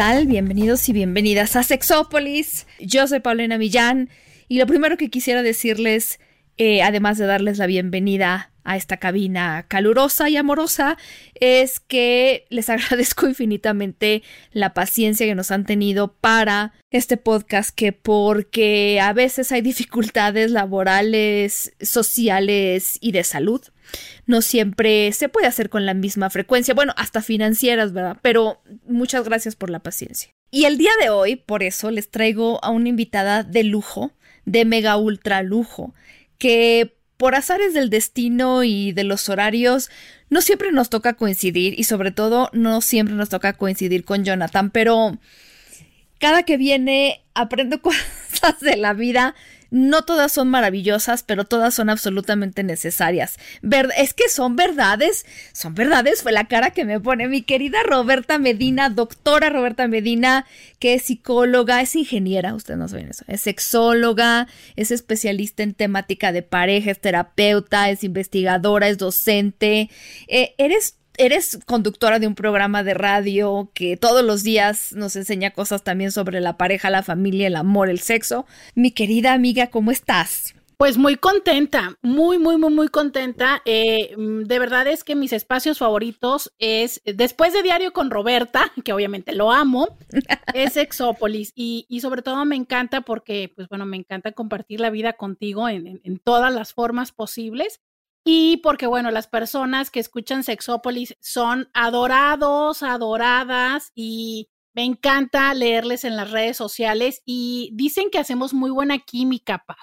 Altamirano. Bienvenidos y bienvenidas a Sexópolis. Yo soy Paulina Millán y lo primero que quisiera decirles, eh, además de darles la bienvenida a esta cabina calurosa y amorosa, es que les agradezco infinitamente la paciencia que nos han tenido para este podcast, que porque a veces hay dificultades laborales, sociales y de salud no siempre se puede hacer con la misma frecuencia, bueno, hasta financieras, ¿verdad? Pero muchas gracias por la paciencia. Y el día de hoy, por eso, les traigo a una invitada de lujo, de mega ultra lujo, que por azares del destino y de los horarios, no siempre nos toca coincidir y sobre todo no siempre nos toca coincidir con Jonathan, pero cada que viene aprendo cosas de la vida no todas son maravillosas, pero todas son absolutamente necesarias. es que son verdades, son verdades, fue la cara que me pone mi querida Roberta Medina, doctora Roberta Medina, que es psicóloga, es ingeniera, ustedes no saben eso, es sexóloga, es especialista en temática de pareja, es terapeuta, es investigadora, es docente. Eh, eres eres conductora de un programa de radio que todos los días nos enseña cosas también sobre la pareja, la familia, el amor, el sexo. Mi querida amiga, ¿cómo estás? Pues muy contenta, muy, muy, muy, muy contenta. Eh, de verdad es que mis espacios favoritos es, después de Diario con Roberta, que obviamente lo amo, es Exópolis. Y, y, sobre todo me encanta porque, pues bueno, me encanta compartir la vida contigo en, en todas las formas posibles. Y porque, bueno, las personas que escuchan Sexópolis son adorados, adoradas y me encanta leerles en las redes sociales y dicen que hacemos muy buena química, Pau.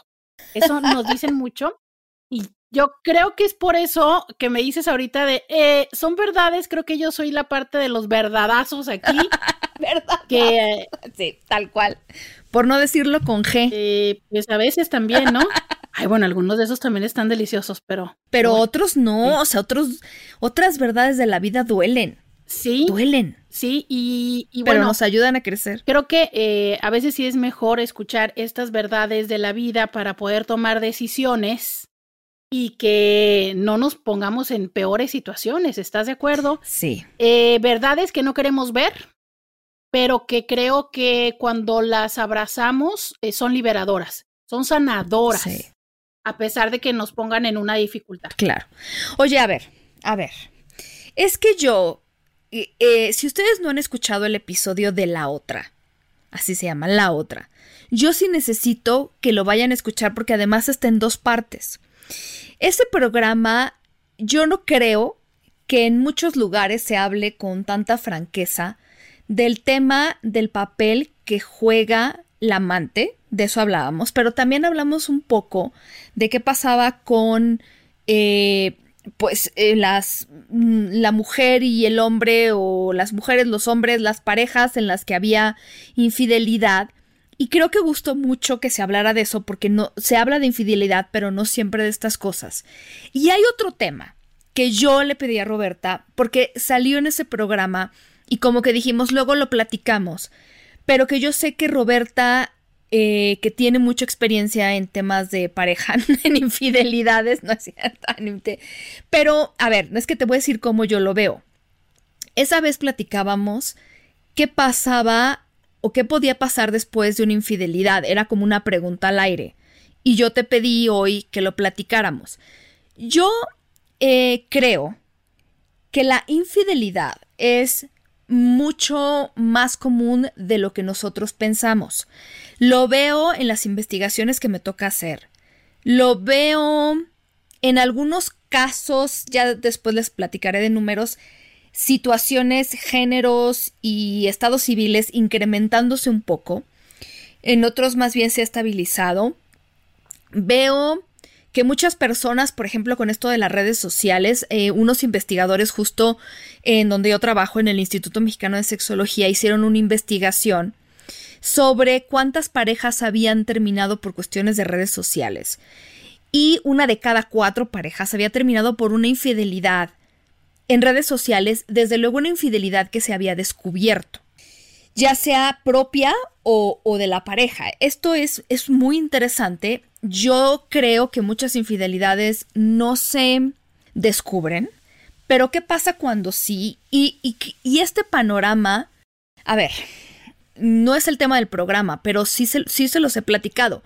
Eso nos dicen mucho. Y yo creo que es por eso que me dices ahorita de, eh, son verdades, creo que yo soy la parte de los verdadazos aquí. ¿Verdad? Que, sí, tal cual. Por no decirlo con G. Eh, pues a veces también, ¿no? Ay, bueno, algunos de esos también están deliciosos, pero. Pero otros no, o sea, otros, otras verdades de la vida duelen. Sí. Duelen. Sí, y, y bueno. Pero nos ayudan a crecer. Creo que eh, a veces sí es mejor escuchar estas verdades de la vida para poder tomar decisiones y que no nos pongamos en peores situaciones. ¿Estás de acuerdo? Sí. Eh, verdades que no queremos ver, pero que creo que cuando las abrazamos eh, son liberadoras, son sanadoras. Sí a pesar de que nos pongan en una dificultad. Claro. Oye, a ver, a ver. Es que yo, eh, si ustedes no han escuchado el episodio de La Otra, así se llama, La Otra, yo sí necesito que lo vayan a escuchar porque además está en dos partes. Ese programa, yo no creo que en muchos lugares se hable con tanta franqueza del tema del papel que juega la amante de eso hablábamos, pero también hablamos un poco de qué pasaba con eh, pues eh, las mm, la mujer y el hombre o las mujeres, los hombres, las parejas en las que había infidelidad. Y creo que gustó mucho que se hablara de eso porque no se habla de infidelidad, pero no siempre de estas cosas. Y hay otro tema que yo le pedí a Roberta porque salió en ese programa y como que dijimos, luego lo platicamos, pero que yo sé que Roberta eh, que tiene mucha experiencia en temas de pareja, en infidelidades, no es cierto. Pero, a ver, no es que te voy a decir cómo yo lo veo. Esa vez platicábamos qué pasaba o qué podía pasar después de una infidelidad. Era como una pregunta al aire. Y yo te pedí hoy que lo platicáramos. Yo eh, creo que la infidelidad es mucho más común de lo que nosotros pensamos. Lo veo en las investigaciones que me toca hacer. Lo veo en algunos casos, ya después les platicaré de números, situaciones, géneros y estados civiles incrementándose un poco. En otros más bien se ha estabilizado. Veo que muchas personas, por ejemplo, con esto de las redes sociales, eh, unos investigadores justo en donde yo trabajo, en el Instituto Mexicano de Sexología, hicieron una investigación sobre cuántas parejas habían terminado por cuestiones de redes sociales. Y una de cada cuatro parejas había terminado por una infidelidad en redes sociales, desde luego una infidelidad que se había descubierto, ya sea propia o, de la pareja. Esto es, es muy interesante. Yo creo que muchas infidelidades no se descubren, pero ¿qué pasa cuando sí? Y, este panorama, a ver, no es el tema del programa, pero sí sí se los he platicado.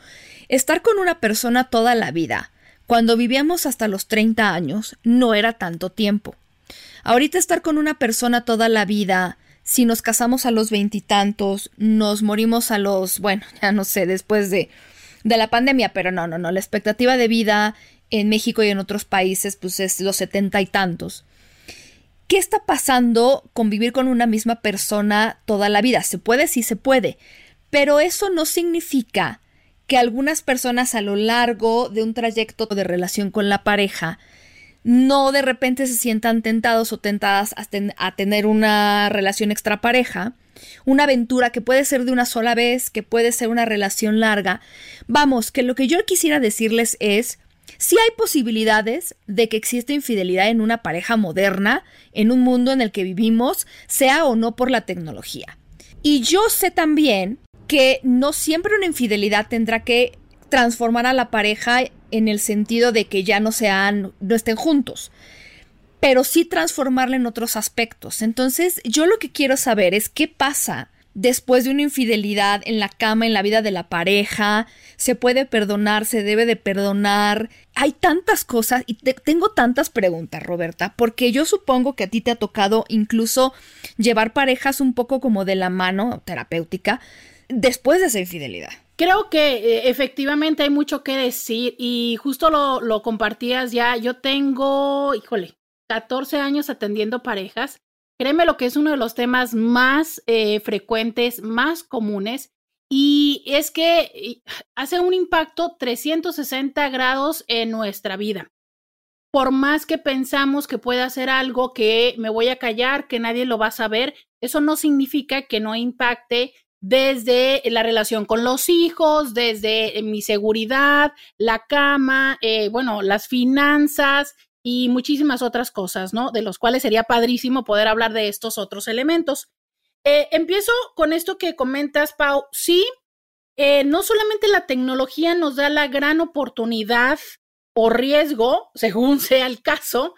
Estar con una persona toda la vida, cuando vivíamos hasta los 30 años, no era tanto tiempo. Ahorita estar con una persona toda la vida, si nos casamos a los veintitantos, nos morimos a los, bueno, ya no sé, después de, de la pandemia, pero no, no, no, la expectativa de vida en México y en otros países, pues es los setenta y tantos. ¿Qué está pasando con vivir con una misma persona toda la vida? ¿Se puede? Sí se puede. Pero eso no significa que algunas personas a lo largo de un trayecto de relación con la pareja no de repente se sientan tentados o tentadas a, tener una relación extrapareja, una aventura que puede ser de una sola vez, que puede ser una relación larga. Vamos, que lo que yo quisiera decirles es, si hay posibilidades de que exista infidelidad en una pareja moderna, en un mundo en el que vivimos, sea o no por la tecnología. Y yo sé también que no siempre una infidelidad tendrá que transformar a la pareja en el sentido de que ya no sean, no estén juntos, pero sí transformarla en otros aspectos. Entonces, yo lo que quiero saber es qué pasa después de una infidelidad en la cama, en la vida de la pareja, se puede perdonar, se debe de perdonar. Hay tantas cosas y tengo tantas preguntas, Roberta, porque yo supongo que a ti te ha tocado incluso llevar parejas un poco como de la mano terapéutica después de esa infidelidad. Creo que eh, efectivamente hay mucho que decir y justo lo, compartías ya. Yo tengo, híjole, 14 años atendiendo parejas. Créeme lo que es uno de los temas más eh, frecuentes, más comunes. Y es que hace un impacto 360 grados en nuestra vida. Por más que pensamos que puede hacer algo que me voy a callar, que nadie lo va a saber, eso no significa que no impacte desde la relación con los hijos, desde eh, mi seguridad, la cama, eh, bueno, las finanzas y muchísimas otras cosas, ¿no? De los cuales sería padrísimo poder hablar de estos otros elementos. Eh, empiezo con esto que comentas, Pau. Sí, no solamente la tecnología nos da la gran oportunidad o riesgo, según sea el caso,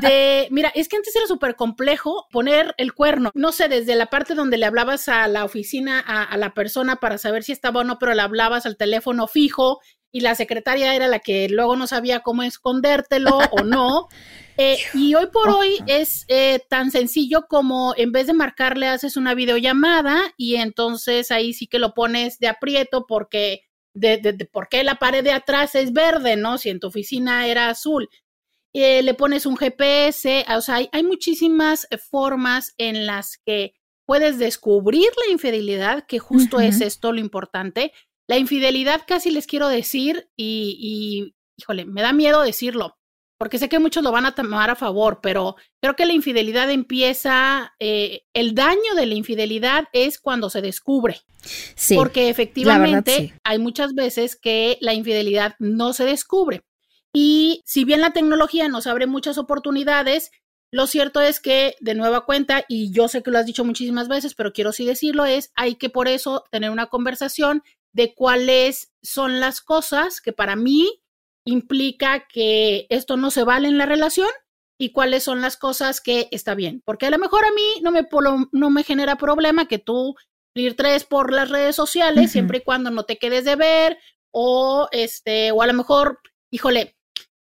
de, mira, es que antes era súper complejo poner el cuerno, no sé, desde la parte donde le hablabas a la oficina, a, la persona para saber si estaba o no, pero le hablabas al teléfono fijo y la secretaria era la que luego no sabía cómo escondértelo o no. Eh, y hoy por hoy es eh, tan sencillo como en vez de marcarle haces una videollamada y entonces ahí sí que lo pones de aprieto porque de, de, de por qué la pared de atrás es verde, ¿no? Si en tu oficina era azul. Eh, le pones un GPS, o sea, hay, muchísimas eh, formas en las que puedes descubrir la infidelidad, que justo es esto lo importante. La infidelidad casi les quiero decir y, y, híjole, me da miedo decirlo, porque sé que muchos lo van a tomar a favor, pero creo que la infidelidad empieza, eh, el daño de la infidelidad es cuando se descubre. Sí, porque efectivamente hay muchas veces que la infidelidad no se descubre. Y si bien la tecnología nos abre muchas oportunidades, lo cierto es que, de nueva cuenta, y yo sé que lo has dicho muchísimas veces, pero quiero sí decirlo, es, hay que por eso tener una conversación de cuáles son las cosas que para mí implica que esto no se vale en la relación y cuáles son las cosas que está bien. Porque a lo mejor a mí no me, no me genera problema que tú tres por las redes sociales, siempre y cuando no te quedes de ver, o este, o a lo mejor, híjole,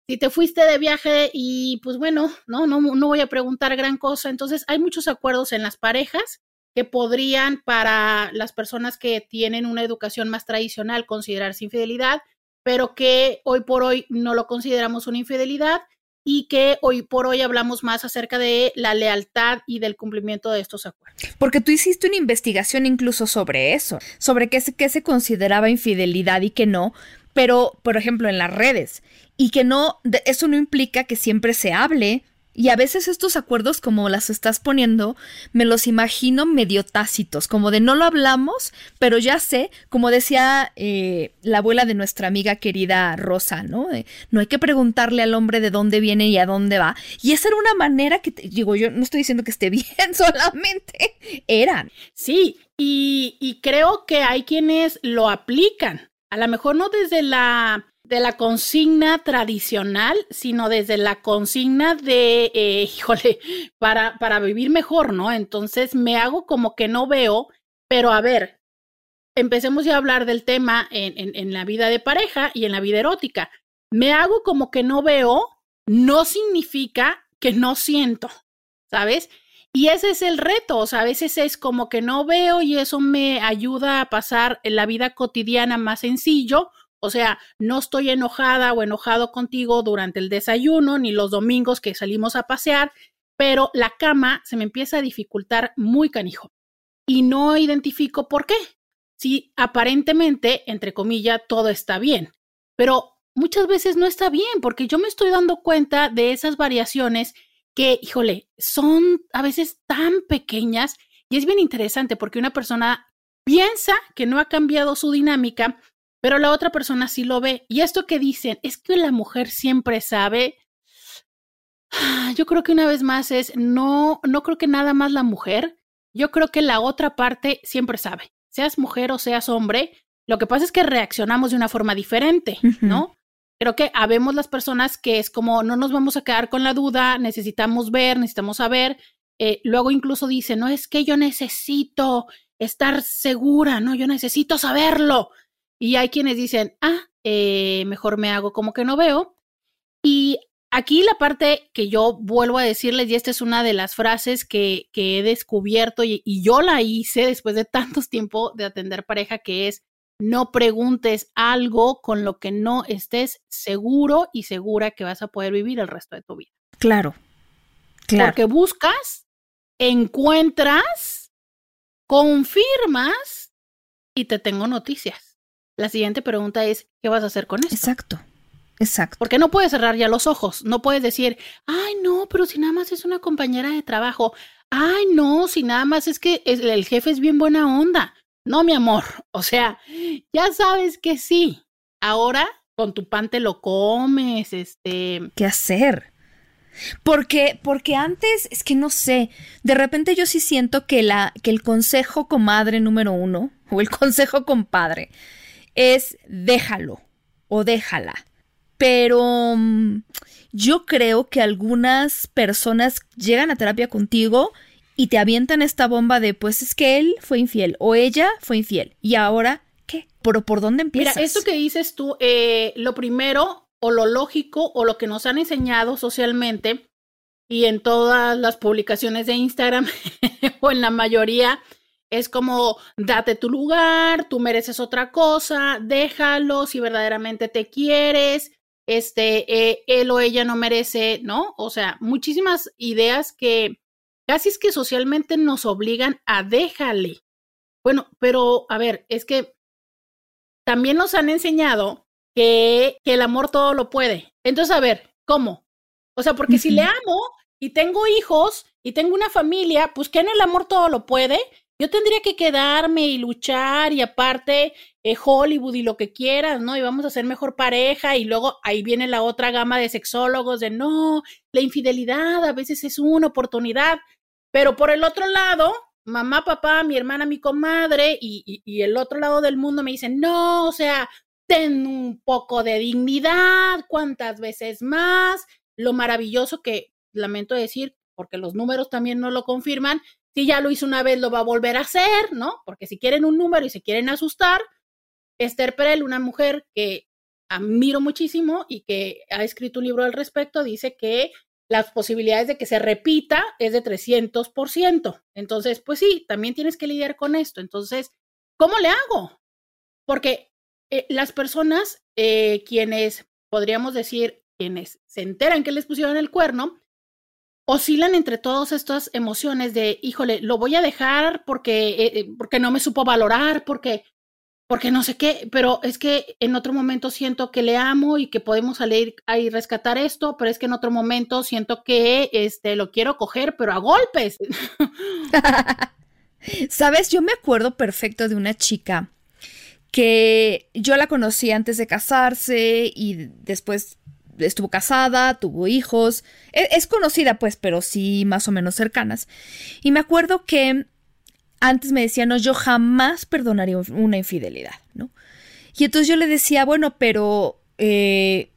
si te fuiste de viaje y pues bueno, no, no, no voy a preguntar gran cosa. Entonces hay muchos acuerdos en las parejas que podrían para las personas que tienen una educación más tradicional considerarse infidelidad, pero que hoy por hoy no lo consideramos una infidelidad y que hoy por hoy hablamos más acerca de la lealtad y del cumplimiento de estos acuerdos. Porque tú hiciste una investigación incluso sobre eso, sobre qué se, qué se consideraba infidelidad y qué no, pero, por ejemplo, en las redes. Y que no, eso no implica que siempre se hable y a veces estos acuerdos, como las estás poniendo, me los imagino medio tácitos, como de no lo hablamos, pero ya sé, como decía eh, la abuela de nuestra amiga querida Rosa, ¿no? no hay que preguntarle al hombre de dónde viene y a dónde va. Y esa era una manera que, digo, yo no estoy diciendo que esté bien, solamente eran. Sí, y, y creo que hay quienes lo aplican. A lo mejor no desde la de la consigna tradicional, sino desde la consigna de, eh, híjole, para, para vivir mejor, ¿no? Entonces me hago como que no veo, pero a ver, empecemos ya a hablar del tema en, en, en la vida de pareja y en la vida erótica. Me hago como que no veo, no significa que no siento, ¿sabes? Y ese es el reto, o sea, a veces es como que no veo y eso me ayuda a pasar la vida cotidiana más sencillo o sea, no estoy enojada o enojado contigo durante el desayuno ni los domingos que salimos a pasear, pero la cama se me empieza a dificultar muy canijo. Y no identifico por qué. Si aparentemente, entre comillas, todo está bien. Pero muchas veces no está bien porque yo me estoy dando cuenta de esas variaciones que, híjole, son a veces tan pequeñas y es bien interesante porque una persona piensa que no ha cambiado su dinámica pero la otra persona sí lo ve. Y esto que dicen es que la mujer siempre sabe. Yo creo que una vez más es, no, no creo que nada más la mujer, yo creo que la otra parte siempre sabe, seas mujer o seas hombre, lo que pasa es que reaccionamos de una forma diferente, ¿no? Creo que habemos las personas que es como no nos vamos a quedar con la duda, necesitamos ver, necesitamos saber. Eh, luego incluso dice, no es que yo necesito estar segura, no, yo necesito saberlo. Y hay quienes dicen, ah, eh, mejor me hago como que no veo. Y aquí la parte que yo vuelvo a decirles, y esta es una de las frases que, que he descubierto y, y, yo la hice después de tantos tiempos de atender pareja, que es, no preguntes algo con lo que no estés seguro y segura que vas a poder vivir el resto de tu vida. Claro. Claro. Porque buscas, encuentras, confirmas y te tengo noticias. La siguiente pregunta es, ¿qué vas a hacer con esto? Exacto. Exacto. Porque no puedes cerrar ya los ojos, no puedes decir, ay, no, pero si nada más es una compañera de trabajo, ay, no, si nada más es que el jefe es bien buena onda. No, mi amor, o sea, ya sabes que sí. Ahora con tu pan te lo comes, este... ¿Qué hacer? Porque, porque antes, es que no sé, de repente yo sí siento que, la, que el consejo comadre número uno, o el consejo compadre, es déjalo o déjala. Pero mm, yo creo que algunas personas llegan a terapia contigo y te avientan esta bomba de pues es que él fue infiel o ella fue infiel. Y ahora, ¿qué? ¿Pero por dónde empiezas? Mira, esto que dices tú, eh, lo primero o lo lógico o lo que nos han enseñado socialmente y en todas las publicaciones de Instagram o en la mayoría es como, date tu lugar, tú mereces otra cosa, déjalo si verdaderamente te quieres, este, eh, él o ella no merece, ¿no? O sea, muchísimas ideas que casi es que socialmente nos obligan a déjale. Bueno, pero a ver, es que también nos han enseñado que, que el amor todo lo puede. Entonces, a ver, ¿cómo? O sea, porque si le amo y tengo hijos y tengo una familia, pues que en el amor todo lo puede yo tendría que quedarme y luchar y aparte eh, Hollywood y lo que quieras, ¿no? Y vamos a ser mejor pareja y luego ahí viene la otra gama de sexólogos de no, la infidelidad a veces es una oportunidad, pero por el otro lado, mamá, papá, mi hermana, mi comadre y, y el otro lado del mundo me dicen, no, o sea, ten un poco de dignidad, cuántas veces más, lo maravilloso que lamento decir, porque los números también no lo confirman, si ya lo hizo una vez, lo va a volver a hacer, ¿no? Porque si quieren un número y se quieren asustar, Esther Perel, una mujer que admiro muchísimo y que ha escrito un libro al respecto, dice que las posibilidades de que se repita es de 300%. Entonces, pues sí, también tienes que lidiar con esto. Entonces, ¿cómo le hago? Porque eh, las personas, eh, quienes podríamos decir, quienes se enteran que les pusieron el cuerno, oscilan entre todas estas emociones de, híjole, lo voy a dejar porque, eh, eh, porque no me supo valorar, porque, porque no sé qué, pero es que en otro momento siento que le amo y que podemos salir ahí rescatar esto, pero es que en otro momento siento que este lo quiero coger, pero a golpes. Sabes, yo me acuerdo perfecto de una chica que yo la conocí antes de casarse y después estuvo casada, tuvo hijos. Es, es, conocida, pues, pero sí más o menos cercanas. Y me acuerdo que antes me decía, no, yo jamás perdonaría una infidelidad, ¿no? Y entonces yo le decía, bueno, pero eh,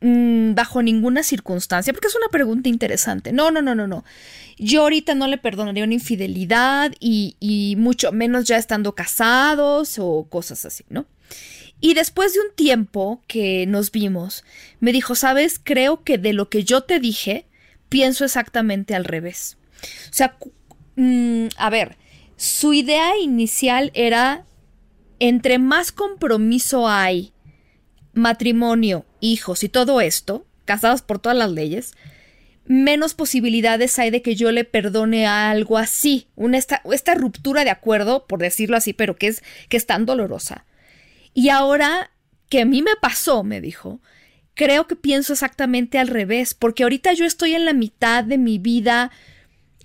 mm, bajo ninguna circunstancia, porque es una pregunta interesante. No, no, no, no, no. Yo ahorita no le perdonaría una infidelidad y, y mucho menos ya estando casados o cosas así, ¿no? Y después de un tiempo que nos vimos, me dijo, sabes, creo que de lo que yo te dije, pienso exactamente al revés. O sea, mm, a ver, su idea inicial era, entre más compromiso hay, matrimonio, hijos y todo esto, casados por todas las leyes, menos posibilidades hay de que yo le perdone algo así, una esta, esta ruptura de acuerdo, por decirlo así, pero que es, que es tan dolorosa. Y ahora que a mí me pasó, me dijo, creo que pienso exactamente al revés, porque ahorita yo estoy en la mitad de mi vida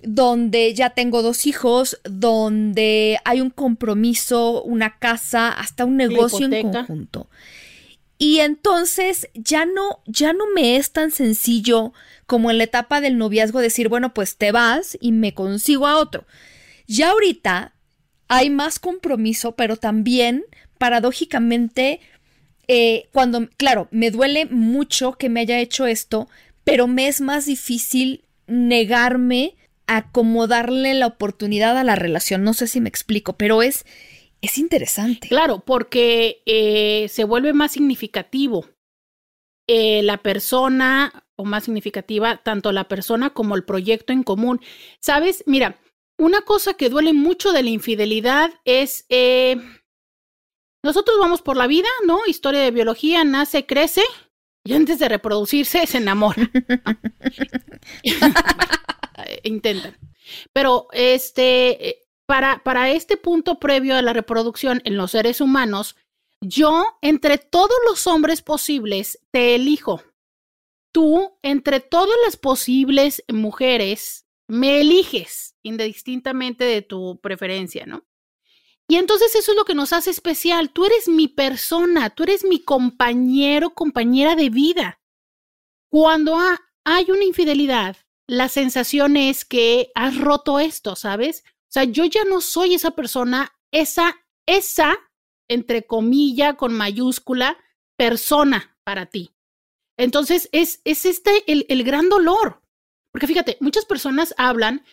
donde ya tengo dos hijos, donde hay un compromiso, una casa, hasta un negocio en conjunto. Y entonces ya no, ya no me es tan sencillo como en la etapa del noviazgo decir, bueno, pues te vas y me consigo a otro. Ya ahorita hay más compromiso, pero también, paradójicamente, eh, cuando, claro, me duele mucho que me haya hecho esto, pero me es más difícil negarme a como darle la oportunidad a la relación. No sé si me explico, pero es, es interesante. Claro, porque eh, se vuelve más significativo eh, la persona, o más significativa, tanto la persona como el proyecto en común. Sabes, mira, una cosa que duele mucho de la infidelidad es... nosotros vamos por la vida, ¿no? Historia de biología, nace, crece y antes de reproducirse se enamora. intentan. Pero este, eh, para, para este punto previo a la reproducción en los seres humanos, yo, entre todos los hombres posibles, te elijo. Tú, entre todas las posibles mujeres, me eliges, indistintamente de tu preferencia, ¿no? Y entonces eso es lo que nos hace especial. Tú eres mi persona, tú eres mi compañero, compañera de vida. Cuando hay una infidelidad, la sensación es que has roto esto, ¿sabes? O sea, yo ya no soy esa persona, esa, esa, entre comillas, con mayúscula, persona para ti. Entonces, es, es este el, el gran dolor. Porque fíjate, muchas personas hablan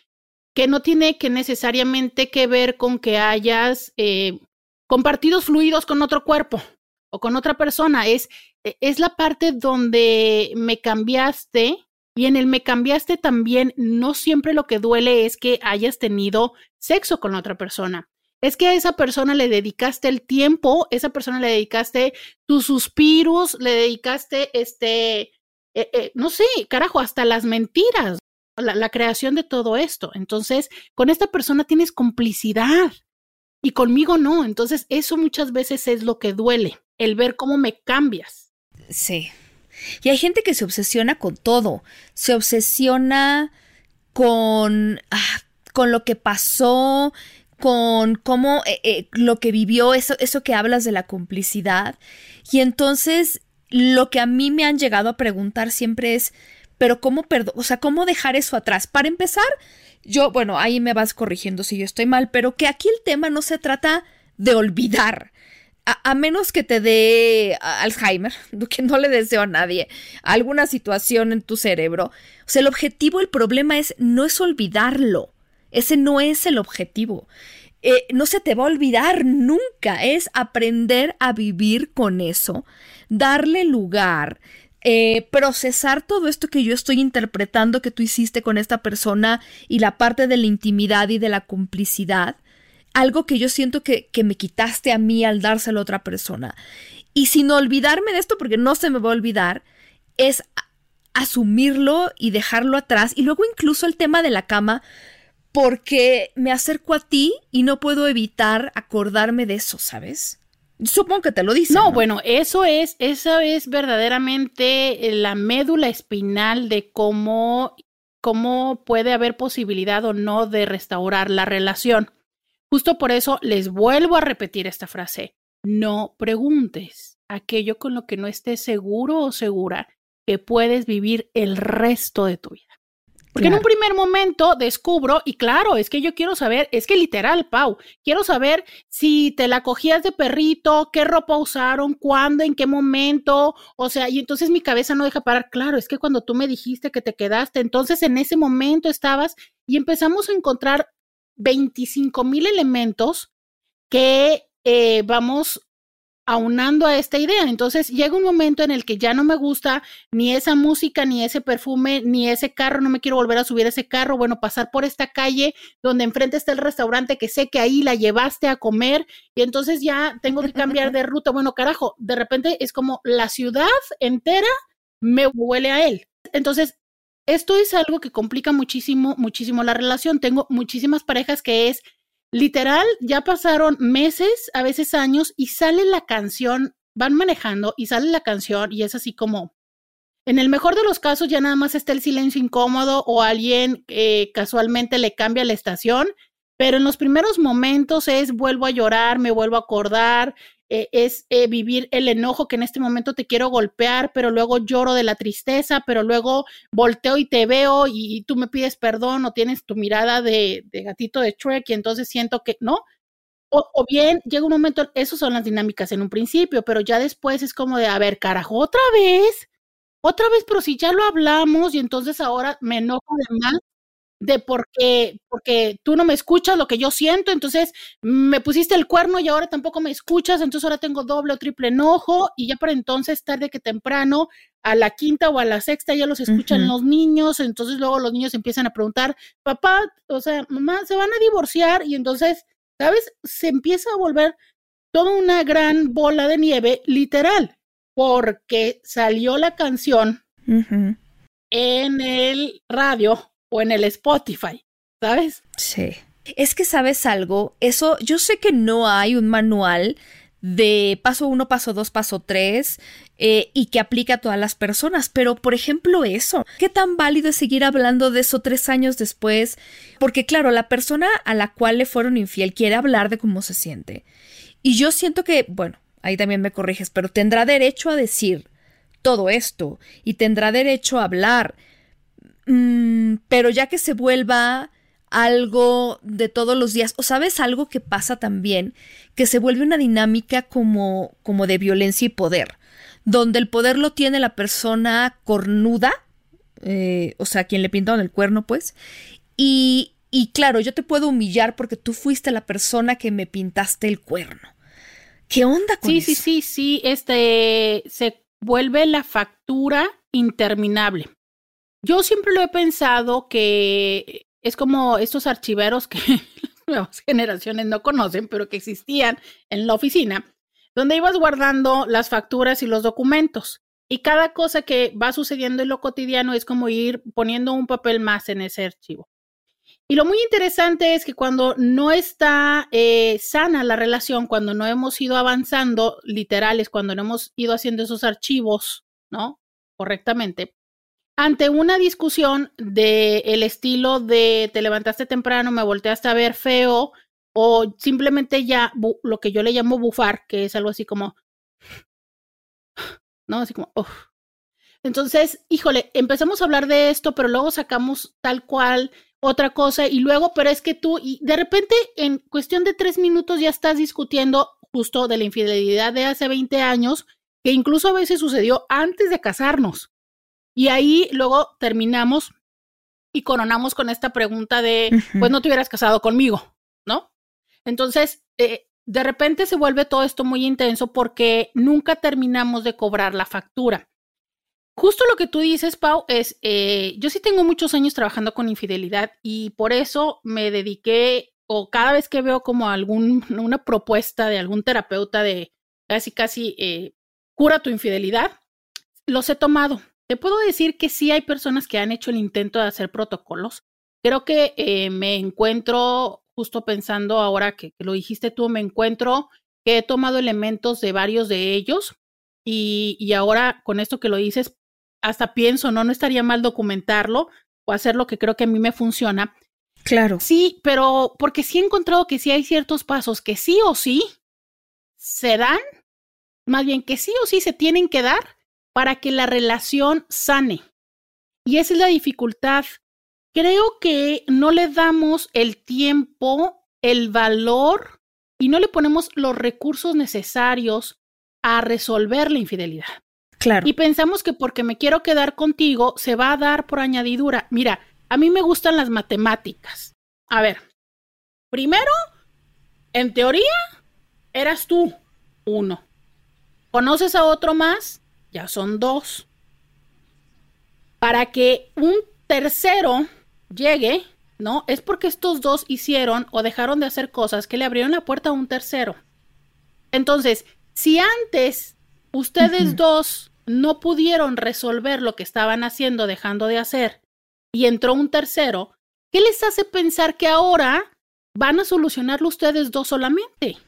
que no tiene que necesariamente que ver con que hayas eh, compartido fluidos con otro cuerpo o con otra persona. Es, es la parte donde me cambiaste y en el me cambiaste también, no siempre lo que duele es que hayas tenido sexo con otra persona. Es que a esa persona le dedicaste el tiempo, esa persona le dedicaste tus suspiros, le dedicaste este, eh, no sé, carajo, hasta las mentiras, la, creación de todo esto. Entonces, con esta persona tienes complicidad y conmigo no. Entonces, eso muchas veces es lo que duele, el ver cómo me cambias. Sí, y hay gente que se obsesiona con todo, se obsesiona con, ah, con lo que pasó, con cómo eh, eh, lo que vivió, eso, eso que hablas de la complicidad. Y entonces lo que a mí me han llegado a preguntar siempre es, pero ¿cómo o sea, cómo dejar eso atrás? Para empezar, yo, bueno, ahí me vas corrigiendo si yo estoy mal, pero que aquí el tema no se trata de olvidar a, menos que te dé Alzheimer, que no le deseo a nadie, alguna situación en tu cerebro. O sea, el objetivo, el problema es, no es olvidarlo. Ese no es el objetivo. Eh, no se te va a olvidar nunca. Es aprender a vivir con eso, darle lugar, eh, procesar todo esto que yo estoy interpretando que tú hiciste con esta persona y la parte de la intimidad y de la complicidad algo que yo siento que, que me quitaste a mí al dárselo a otra persona. Y sin olvidarme de esto, porque no se me va a olvidar, es asumirlo y dejarlo atrás. Y luego incluso el tema de la cama, porque me acerco a ti y no puedo evitar acordarme de eso, ¿sabes? Supongo que te lo dice. No, bueno, eso es, eso es verdaderamente la médula espinal de cómo, cómo puede haber posibilidad o no de restaurar la relación. Justo por eso les vuelvo a repetir esta frase. No preguntes aquello con lo que no estés seguro o segura que puedes vivir el resto de tu vida. Porque en un primer momento descubro, y claro, es que yo quiero saber, es que literal, Pau, quiero saber si te la cogías de perrito, qué ropa usaron, cuándo, en qué momento, o sea, y entonces mi cabeza no deja parar, claro, es que cuando tú me dijiste que te quedaste, entonces en ese momento estabas y empezamos a encontrar 25 mil elementos que eh, vamos aunando a esta idea. Entonces llega un momento en el que ya no me gusta ni esa música, ni ese perfume, ni ese carro, no me quiero volver a subir a ese carro, bueno, pasar por esta calle donde enfrente está el restaurante que sé que ahí la llevaste a comer y entonces ya tengo que cambiar de ruta. Bueno, carajo, de repente es como la ciudad entera me huele a él. Entonces, esto es algo que complica muchísimo, muchísimo la relación. Tengo muchísimas parejas que es literal, ya pasaron meses, a veces años, y sale la canción, van manejando y sale la canción y es así como, en el mejor de los casos ya nada más está el silencio incómodo o alguien eh, casualmente le cambia la estación, pero en los primeros momentos es vuelvo a llorar, me vuelvo a acordar, eh, es eh, vivir el enojo que en este momento te quiero golpear, pero luego lloro de la tristeza, pero luego volteo y te veo y, tú me pides perdón o tienes tu mirada de, gatito de Shrek y entonces siento que, ¿no? O, o, bien llega un momento, esas son las dinámicas en un principio, pero ya después es como de, a ver, carajo, otra vez, otra vez, pero si ya lo hablamos y entonces ahora me enojo de más de porque, porque tú no me escuchas lo que yo siento, entonces me pusiste el cuerno y ahora tampoco me escuchas, entonces ahora tengo doble o triple enojo y ya para entonces tarde que temprano, a la quinta o a la sexta ya los escuchan los niños, entonces luego los niños empiezan a preguntar, papá, o sea, mamá, se van a divorciar y entonces, ¿sabes? Se empieza a volver toda una gran bola de nieve literal, porque salió la canción en el radio o en el Spotify, ¿sabes? Sí. Es que sabes algo, eso yo sé que no hay un manual de paso uno, paso dos, paso tres, eh, y que aplica a todas las personas. Pero, por ejemplo, eso, ¿qué tan válido es seguir hablando de eso tres años después? Porque, claro, la persona a la cual le fueron infiel quiere hablar de cómo se siente. Y yo siento que, bueno, ahí también me corriges, pero tendrá derecho a decir todo esto y tendrá derecho a hablar Mm, pero ya que se vuelva algo de todos los días, o sabes algo que pasa también, que se vuelve una dinámica como, como de violencia y poder, donde el poder lo tiene la persona cornuda, eh, o sea, quien le pintaron el cuerno, pues, y, y claro, yo te puedo humillar porque tú fuiste la persona que me pintaste el cuerno. ¿Qué onda con sí, eso? Sí, sí, sí, sí, este, se vuelve la factura interminable. Yo siempre lo he pensado que es como estos archiveros que las nuevas generaciones no conocen, pero que existían en la oficina, donde ibas guardando las facturas y los documentos. Y cada cosa que va sucediendo en lo cotidiano es como ir poniendo un papel más en ese archivo. Y lo muy interesante es que cuando no está eh, sana la relación, cuando no hemos ido avanzando, literales, cuando no hemos ido haciendo esos archivos, ¿no? Correctamente, ante una discusión de el estilo de te levantaste temprano, me volteaste a ver feo, o simplemente ya lo que yo le llamo bufar, que es algo así como, ¿no? Así como, Entonces, híjole, empezamos a hablar de esto, pero luego sacamos tal cual otra cosa y luego, pero es que tú, y de repente en cuestión de tres minutos ya estás discutiendo justo de la infidelidad de hace 20 años, que incluso a veces sucedió antes de casarnos. Y ahí luego terminamos y coronamos con esta pregunta de, pues no te hubieras casado conmigo, ¿no? Entonces, eh, de repente se vuelve todo esto muy intenso porque nunca terminamos de cobrar la factura. Justo lo que tú dices, Pau, es, eh, yo sí tengo muchos años trabajando con infidelidad y por eso me dediqué, o cada vez que veo como alguna propuesta de algún terapeuta de casi, casi, eh, cura tu infidelidad, los he tomado te puedo decir que sí hay personas que han hecho el intento de hacer protocolos. Creo que eh, me encuentro, justo pensando ahora que, lo dijiste tú, me encuentro que he tomado elementos de varios de ellos y, y ahora con esto que lo dices, hasta pienso, ¿no? No estaría mal documentarlo o hacer lo que creo que a mí me funciona. Claro. Sí, pero porque sí he encontrado que sí hay ciertos pasos que sí o sí se dan, más bien que sí o sí se tienen que dar para que la relación sane. Y esa es la dificultad. Creo que no le damos el tiempo, el valor y no le ponemos los recursos necesarios a resolver la infidelidad. Claro. Y pensamos que porque me quiero quedar contigo se va a dar por añadidura. Mira, a mí me gustan las matemáticas. A ver, primero, en teoría, eras tú, uno. ¿Conoces a otro más? Ya son dos. Para que un tercero llegue, ¿no? Es porque estos dos hicieron o dejaron de hacer cosas que le abrieron la puerta a un tercero. Entonces, si antes ustedes dos no pudieron resolver lo que estaban haciendo, dejando de hacer, y entró un tercero, ¿qué les hace pensar que ahora van a solucionarlo ustedes dos solamente?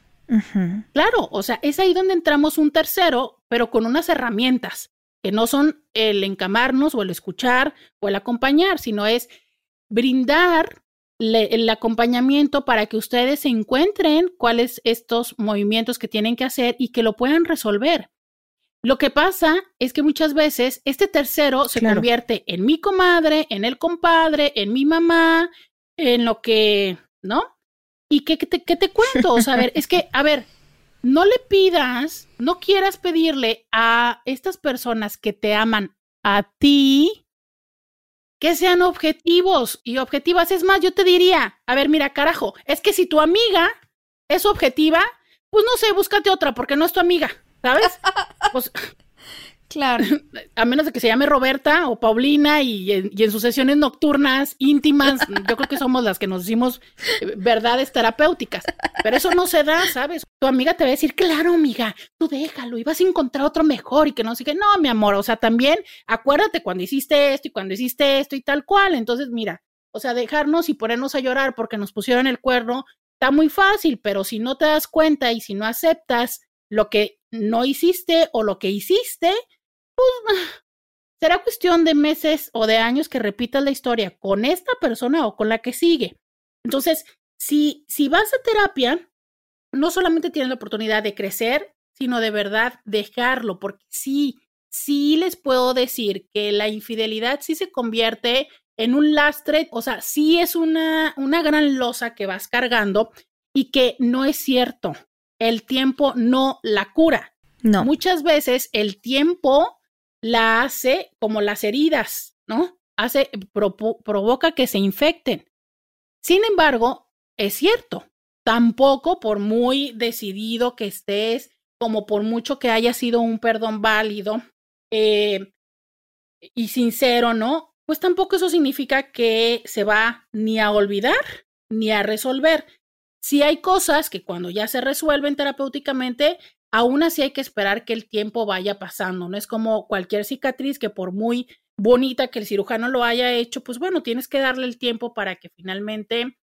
Claro, o sea, es ahí donde entramos un tercero, pero con unas herramientas que no son el encamarnos o el escuchar o el acompañar, sino es brindar el acompañamiento para que ustedes se encuentren cuáles estos movimientos que tienen que hacer y que lo puedan resolver. Lo que pasa es que muchas veces este tercero se convierte en mi comadre, en el compadre, en mi mamá, en lo que, ¿no? ¿Y qué, te, qué te cuento? O sea, a ver, es que, a ver, no le pidas, no quieras pedirle a estas personas que te aman a ti que sean objetivos y objetivas. Es más, yo te diría, a ver, mira, carajo, es que si tu amiga es objetiva, pues no sé, búscate otra porque no es tu amiga, ¿sabes? Pues Claro. A menos de que se llame Roberta o Paulina y en, sus sesiones nocturnas íntimas, yo creo que somos las que nos decimos eh, verdades terapéuticas. Pero eso no se da, ¿sabes? Tu amiga te va a decir, claro, amiga, tú déjalo y vas a encontrar otro mejor y que no sé. No, mi amor, o sea, también acuérdate cuando hiciste esto y cuando hiciste esto y tal cual. Entonces, mira, o sea, dejarnos y ponernos a llorar porque nos pusieron el cuerno está muy fácil, pero si no te das cuenta y si no aceptas lo que no hiciste o lo que hiciste, pues será cuestión de meses o de años que repitas la historia con esta persona o con la que sigue. Entonces, si, si vas a terapia, no solamente tienes la oportunidad de crecer, sino de verdad dejarlo, porque sí, sí les puedo decir que la infidelidad sí se convierte en un lastre, o sea, sí es una, una gran losa que vas cargando y que no es cierto. El tiempo no la cura. No. Muchas veces el tiempo la hace como las heridas, ¿no? Hace, provoca que se infecten. Sin embargo, es cierto, tampoco por muy decidido que estés, como por mucho que haya sido un perdón válido eh, y sincero, ¿no? Pues tampoco eso significa que se va ni a olvidar ni a resolver. Si hay cosas que cuando ya se resuelven terapéuticamente, aún así hay que esperar que el tiempo vaya pasando. No es como cualquier cicatriz que por muy bonita que el cirujano lo haya hecho, pues bueno, tienes que darle el tiempo para que finalmente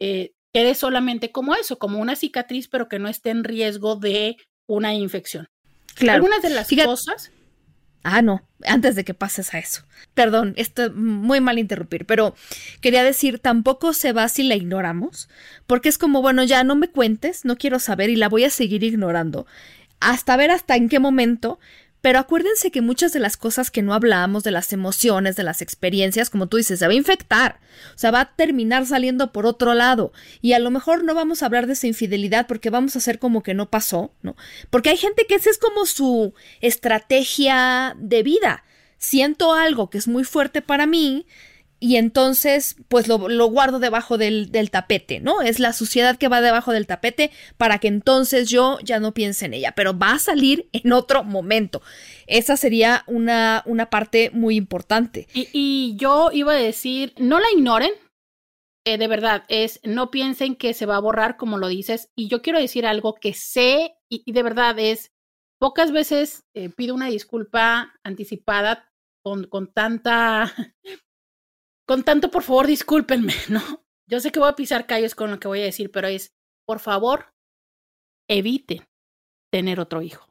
eh, quede solamente como eso, como una cicatriz, pero que no esté en riesgo de una infección. Claro. Algunas de las cosas Ah, no, antes de que pases a eso. Perdón, esto muy mal interrumpir, pero quería decir, tampoco se va si la ignoramos, porque es como, bueno, ya no me cuentes, no quiero saber y la voy a seguir ignorando, hasta ver hasta en qué momento pero acuérdense que muchas de las cosas que no hablamos, de las emociones, de las experiencias, como tú dices, se va a infectar. O sea, va a terminar saliendo por otro lado. Y a lo mejor no vamos a hablar de esa infidelidad porque vamos a hacer como que no pasó, ¿no? Porque hay gente que esa es como su estrategia de vida. Siento algo que es muy fuerte para mí, y entonces pues lo, guardo debajo del, del, tapete, ¿no? Es la suciedad que va debajo del tapete para que entonces yo ya no piense en ella, pero va a salir en otro momento. Esa sería una, una parte muy importante. Y, y, yo iba a decir, no la ignoren, eh, de verdad, es no piensen que se va a borrar como lo dices, y yo quiero decir algo que sé y, de verdad es, pocas veces eh, pido una disculpa anticipada con, con tanta con tanto, por favor, discúlpenme, ¿no? Yo sé que voy a pisar callos con lo que voy a decir, pero es, por favor, eviten tener otro hijo.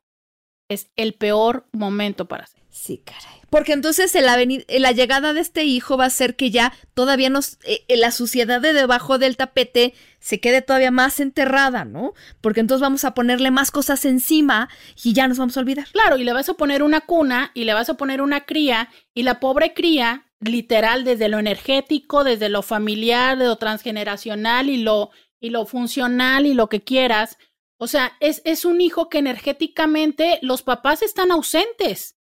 Es el peor momento para hacer. Sí, caray. Porque entonces la llegada de este hijo va a ser que ya todavía nos, eh, eh, la suciedad de debajo del tapete se quede todavía más enterrada, ¿no? Porque entonces vamos a ponerle más cosas encima y ya nos vamos a olvidar. Claro, y le vas a poner una cuna y le vas a poner una cría y la pobre cría, literal, desde lo energético, desde lo familiar, de lo transgeneracional y lo, y lo funcional y lo que quieras. O sea, es, es un hijo que energéticamente los papás están ausentes.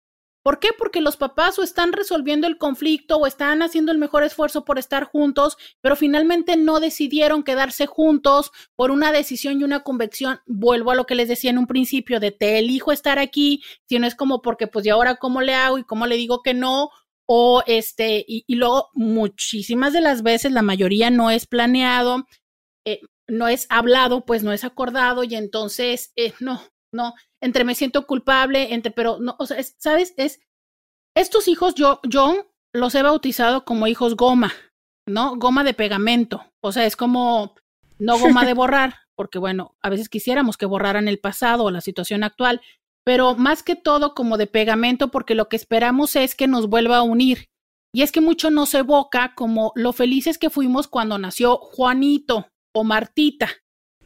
¿Por qué? Porque los papás o están resolviendo el conflicto o están haciendo el mejor esfuerzo por estar juntos, pero finalmente no decidieron quedarse juntos por una decisión y una convicción. Vuelvo a lo que les decía en un principio, de te elijo estar aquí, si no es como porque pues y ahora cómo le hago y cómo le digo que no, o este, y, luego muchísimas de las veces, la mayoría no es planeado, eh, no es hablado, pues no es acordado y entonces, eh, no, no, entre me siento culpable, entre, pero no, o sea, ¿sabes? Es, estos hijos yo, yo los he bautizado como hijos goma, ¿no? Goma de pegamento, o sea, es como, no goma de borrar, porque bueno, a veces quisiéramos que borraran el pasado o la situación actual, pero más que todo como de pegamento, porque lo que esperamos es que nos vuelva a unir. Y es que mucho nos evoca como lo felices que fuimos cuando nació Juanito o Martita,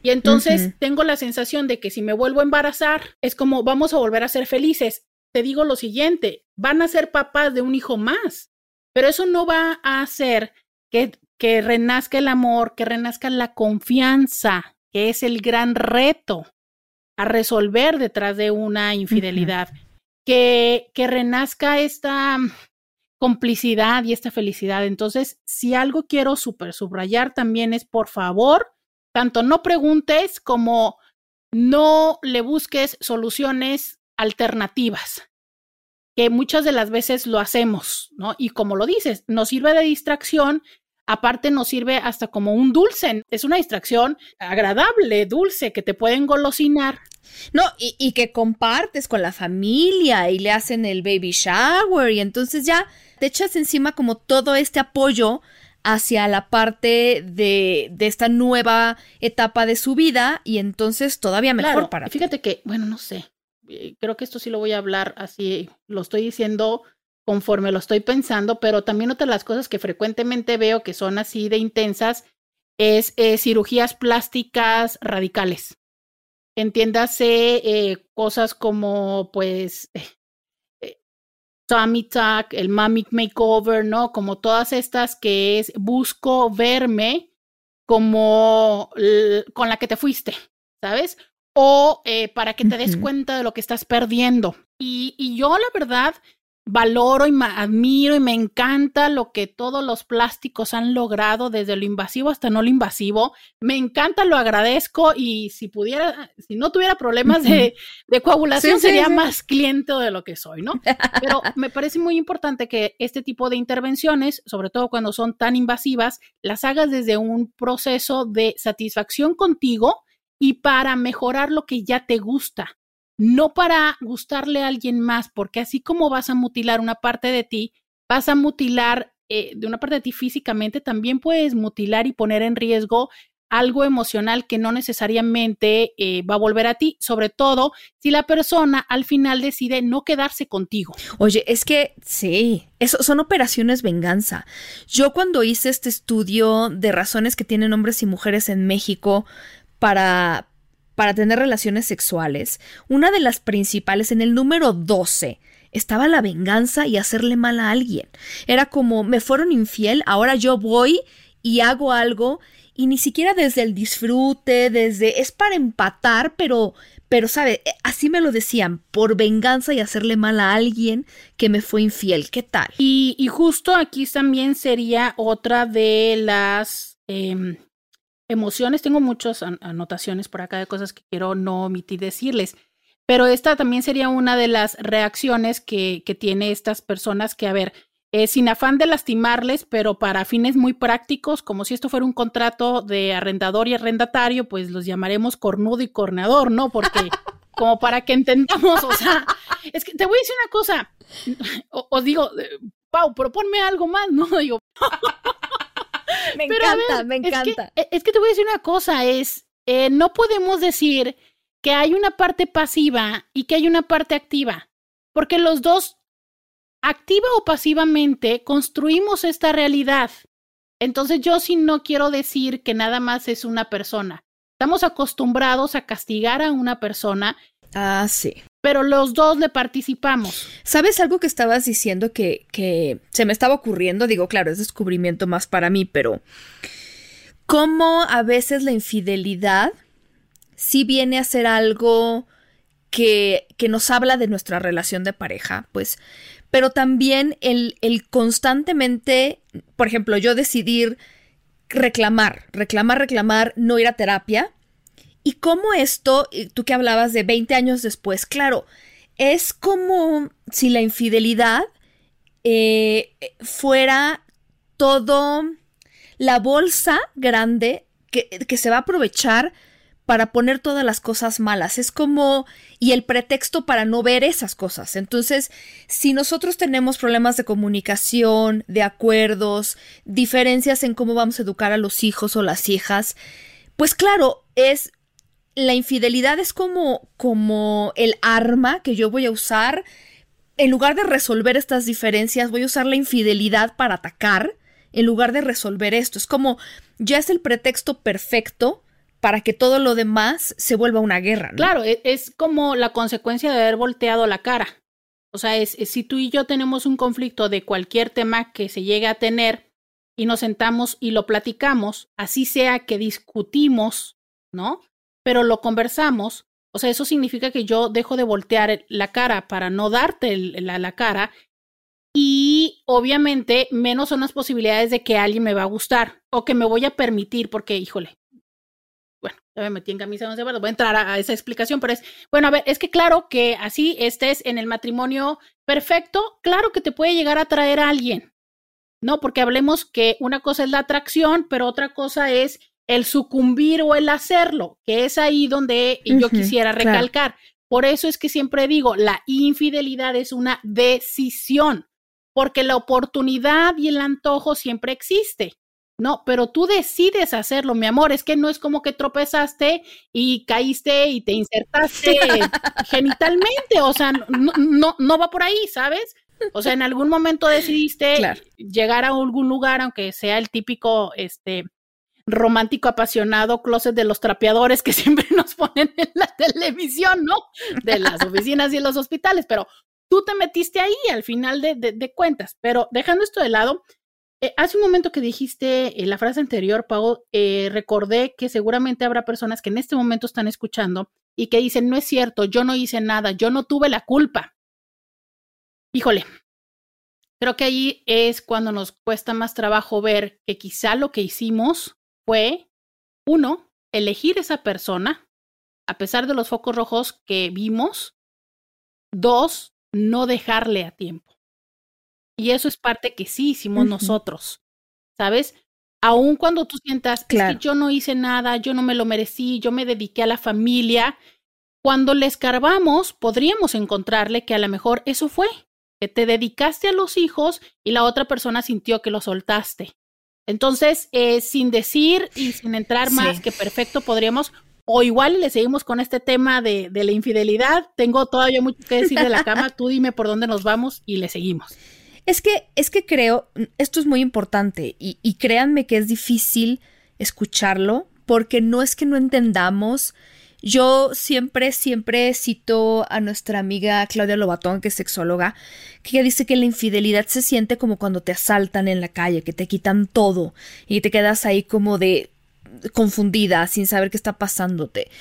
y entonces tengo la sensación de que si me vuelvo a embarazar, es como vamos a volver a ser felices. Te digo lo siguiente, van a ser papás de un hijo más, pero eso no va a hacer que, que renazca el amor, que renazca la confianza, que es el gran reto a resolver detrás de una infidelidad, que, que renazca esta complicidad y esta felicidad. Entonces, si algo quiero super subrayar también es, por favor, tanto no preguntes como no le busques soluciones alternativas, que muchas de las veces lo hacemos, ¿no? Y como lo dices, nos sirve de distracción, aparte nos sirve hasta como un dulce, es una distracción agradable, dulce, que te pueden golosinar. No, y, y que compartes con la familia y le hacen el baby shower y entonces ya te echas encima como todo este apoyo hacia la parte de, de, esta nueva etapa de su vida y entonces todavía mejor para Fíjate que, bueno, no sé, eh, creo que esto sí lo voy a hablar así, lo estoy diciendo conforme lo estoy pensando, pero también otra de las cosas que frecuentemente veo que son así de intensas es eh, cirugías plásticas radicales. Entiéndase eh, cosas como, pues, Tummy Tuck, el Mamic Makeover, ¿no? Como todas estas que es busco verme como con la que te fuiste, ¿sabes? O eh, para que te des cuenta de lo que estás perdiendo. Y, y yo, la verdad, valoro y me admiro y me encanta lo que todos los plásticos han logrado, desde lo invasivo hasta no lo invasivo. Me encanta, lo agradezco y si pudiera, si no tuviera problemas de, de coagulación, sería más cliente de lo que soy, ¿no? Pero me parece muy importante que este tipo de intervenciones, sobre todo cuando son tan invasivas, las hagas desde un proceso de satisfacción contigo y para mejorar lo que ya te gusta no para gustarle a alguien más, porque así como vas a mutilar una parte de ti, vas a mutilar eh, de una parte de ti físicamente, también puedes mutilar y poner en riesgo algo emocional que no necesariamente eh, va a volver a ti, sobre todo si la persona al final decide no quedarse contigo. Oye, es que sí, eso son operaciones venganza. Yo cuando hice este estudio de razones que tienen hombres y mujeres en México para, para tener relaciones sexuales, una de las principales, en el número 12, estaba la venganza y hacerle mal a alguien. Era como, me fueron infiel, ahora yo voy y hago algo y ni siquiera desde el disfrute, desde es para empatar, pero pero sabe, eh, así me lo decían, por venganza y hacerle mal a alguien que me fue infiel. ¿Qué tal? Y, justo aquí también sería otra de las em, emociones, tengo muchas anotaciones por acá de cosas que quiero no omitir decirles, pero esta también sería una de las reacciones que, que tiene estas personas que, a ver, eh, sin afán de lastimarles, pero para fines muy prácticos, como si esto fuera un contrato de arrendador y arrendatario, pues los llamaremos cornudo y corneador, ¿no? Porque como para que entendamos, o sea, es que te voy a decir una cosa, os digo, eh, Pau, proponme algo más, ¿no? Digo, me encanta, me encanta. Es que, te voy a decir una cosa, es, eh, no podemos decir que hay una parte pasiva y que hay una parte activa, porque los dos, activa o pasivamente, construimos esta realidad. Entonces yo sí no quiero decir que nada más es una persona. Estamos acostumbrados a castigar a una persona. Ah, sí. Pero los dos le participamos. ¿Sabes algo que estabas diciendo que, que se me estaba ocurriendo? Digo, claro, es descubrimiento más para mí, pero cómo a veces la infidelidad sí viene a ser algo que, que nos habla de nuestra relación de pareja, pues, pero también el, el constantemente, por ejemplo, yo decidir reclamar, reclamar, reclamar, no ir a terapia. Y cómo esto, tú que hablabas de 20 años después, claro, es como si la infidelidad eh, fuera todo la bolsa grande que, que se va a aprovechar para poner todas las cosas malas. Es como, y el pretexto para no ver esas cosas. Entonces, si nosotros tenemos problemas de comunicación, de acuerdos, diferencias en cómo vamos a educar a los hijos o las hijas, pues claro, es, la infidelidad es como, como el arma que yo voy a usar. En lugar de resolver estas diferencias, voy a usar la infidelidad para atacar, en lugar de resolver esto. Es como, ya es el pretexto perfecto para que todo lo demás se vuelva una guerra. Claro, e, es, como la consecuencia de haber volteado la cara. O sea, es, si tú y yo tenemos un conflicto de cualquier tema que se llegue a tener y nos sentamos y lo platicamos, así sea que discutimos, ¿no? Pero lo conversamos, o sea, eso significa que yo dejo de voltear la cara para no darte la, la cara y obviamente menos son las posibilidades de que alguien me va a gustar o que me voy a permitir porque, híjole, bueno, ya me metí en camisa no sé, voy a entrar a, esa explicación, pero es, bueno, a ver, es que claro que así estés en el matrimonio perfecto, claro que te puede llegar a traer a alguien, ¿no? Porque hablemos que una cosa es la atracción, pero otra cosa es el sucumbir o el hacerlo, que es ahí donde yo quisiera recalcar. Por eso es que siempre digo, la infidelidad es una decisión, porque la oportunidad y el antojo siempre existe. No, pero tú decides hacerlo, mi amor. Es que no es como que tropezaste y caíste y te insertaste genitalmente. O sea, no, no, va por ahí, ¿sabes? O sea, en algún momento decidiste llegar a algún lugar, aunque sea el típico, este, romántico apasionado closet de los trapeadores que siempre nos ponen en la televisión, ¿no? De las oficinas y los hospitales, pero tú te metiste ahí al final de, de cuentas. Pero dejando esto de lado, eh, hace un momento que dijiste eh, la frase anterior, Pau, eh, recordé que seguramente habrá personas que en este momento están escuchando y que dicen, no es cierto, yo no hice nada, yo no tuve la culpa. Híjole, creo que ahí es cuando nos cuesta más trabajo ver que quizá lo que hicimos fue, uno, elegir esa persona, a pesar de los focos rojos que vimos. Dos, no dejarle a tiempo. Y eso es parte que sí hicimos nosotros, ¿sabes? Aun cuando tú sientas que yo no hice nada, yo no me lo merecí, yo me dediqué a la familia, cuando le escarbamos, podríamos encontrarle que a lo mejor eso fue, que te dedicaste a los hijos y la otra persona sintió que lo soltaste. Entonces, eh, sin decir y sin entrar más que perfecto, podríamos, o igual le seguimos con este tema de, de la infidelidad. Tengo todavía mucho que decir de la cama, tú dime por dónde nos vamos y le seguimos. Es que, es que creo, esto es muy importante y, y créanme que es difícil escucharlo porque no es que no entendamos. Yo siempre, siempre cito a nuestra amiga Claudia Lobatón, que es sexóloga, que ella dice que la infidelidad se siente como cuando te asaltan en la calle, que te quitan todo y te quedas ahí como de confundida, sin saber qué está pasándote.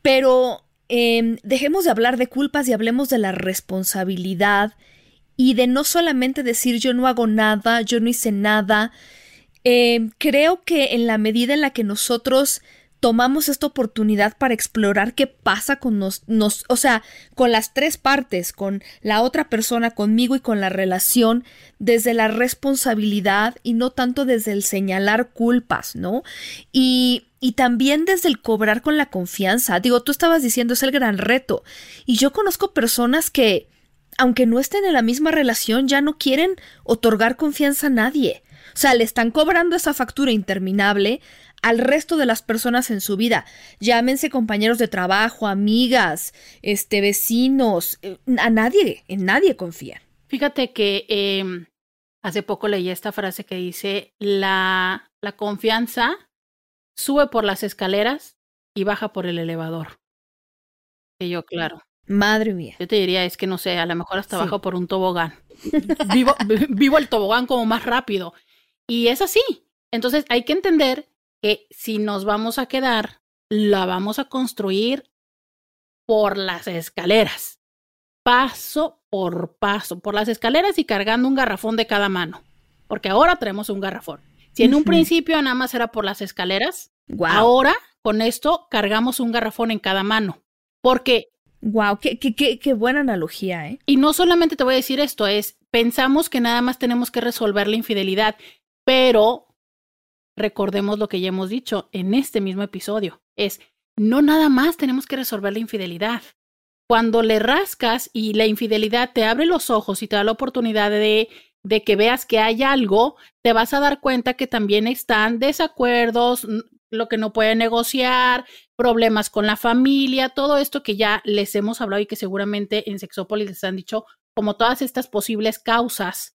Pero eh, dejemos de hablar de culpas y hablemos de la responsabilidad y de no solamente decir yo no hago nada, yo no hice nada. Eh, creo que en la medida en la que nosotros tomamos esta oportunidad para explorar qué pasa con nos, nos, o sea, con las tres partes, con la otra persona, conmigo y con la relación, desde la responsabilidad y no tanto desde el señalar culpas, ¿no? Y, y también desde el cobrar con la confianza. Digo, tú estabas diciendo, es el gran reto. Y yo conozco personas que, aunque no estén en la misma relación, ya no quieren otorgar confianza a nadie. O sea, le están cobrando esa factura interminable al resto de las personas en su vida. Llámense compañeros de trabajo, amigas, este, vecinos, eh, a nadie, en nadie confía. Fíjate que em, hace poco leí esta frase que dice, la, la confianza sube por las escaleras y baja por el elevador. Y yo, claro. Madre mía. Yo te diría, es que no sé, a lo mejor hasta bajo por un tobogán. vivo, vivo el tobogán como más rápido. Y es así. Entonces hay que entender que si nos vamos a quedar, la vamos a construir por las escaleras, paso por paso, por las escaleras y cargando un garrafón de cada mano, porque ahora tenemos un garrafón. Si en un principio nada más era por las escaleras, ahora con esto cargamos un garrafón en cada mano, porque... Wow, qué, qué, qué, qué buena analogía, ¿eh? Y no solamente te voy a decir esto, es, pensamos que nada más tenemos que resolver la infidelidad, pero recordemos lo que ya hemos dicho en este mismo episodio, es no nada más tenemos que resolver la infidelidad. Cuando le rascas y la infidelidad te abre los ojos y te da la oportunidad de, de que veas que hay algo, te vas a dar cuenta que también están desacuerdos, lo que no puede negociar, problemas con la familia, todo esto que ya les hemos hablado y que seguramente en Sexópolis les han dicho como todas estas posibles causas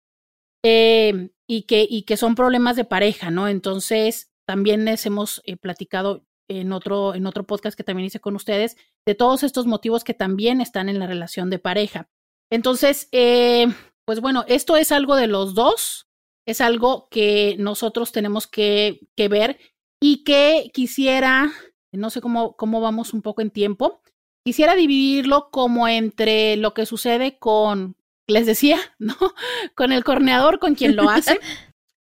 eh, y, que, y que son problemas de pareja, ¿no? Entonces, también les hemos eh, platicado en otro, en otro podcast que también hice con ustedes de todos estos motivos que también están en la relación de pareja. Entonces, eh, pues bueno, esto es algo de los dos, es algo que nosotros tenemos que, que ver y que quisiera, no sé cómo, cómo vamos un poco en tiempo, quisiera dividirlo como entre lo que sucede con les decía, ¿no? Con el corneador, con quien lo hace.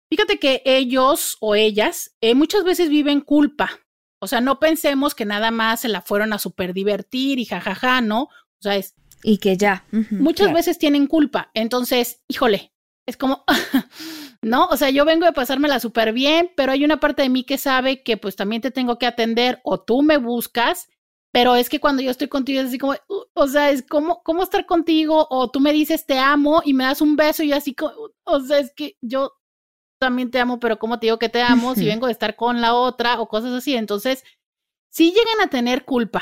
Fíjate que ellos o ellas eh, muchas veces viven culpa. O sea, no pensemos que nada más se la fueron a super divertir y jajaja, ¿no? O sea, es. Y que ya. muchas veces tienen culpa. Entonces, híjole, es como, ¿no? O sea, yo vengo de pasármela súper bien, pero hay una parte de mí que sabe que pues también te tengo que atender o tú me buscas pero es que cuando yo estoy contigo es así como, uh, o sea, es como, ¿cómo estar contigo? O tú me dices te amo y me das un beso y así, como, o sea, es que yo también te amo, pero ¿cómo te digo que te amo si vengo de estar con la otra o cosas así? Entonces, sí llegan a tener culpa,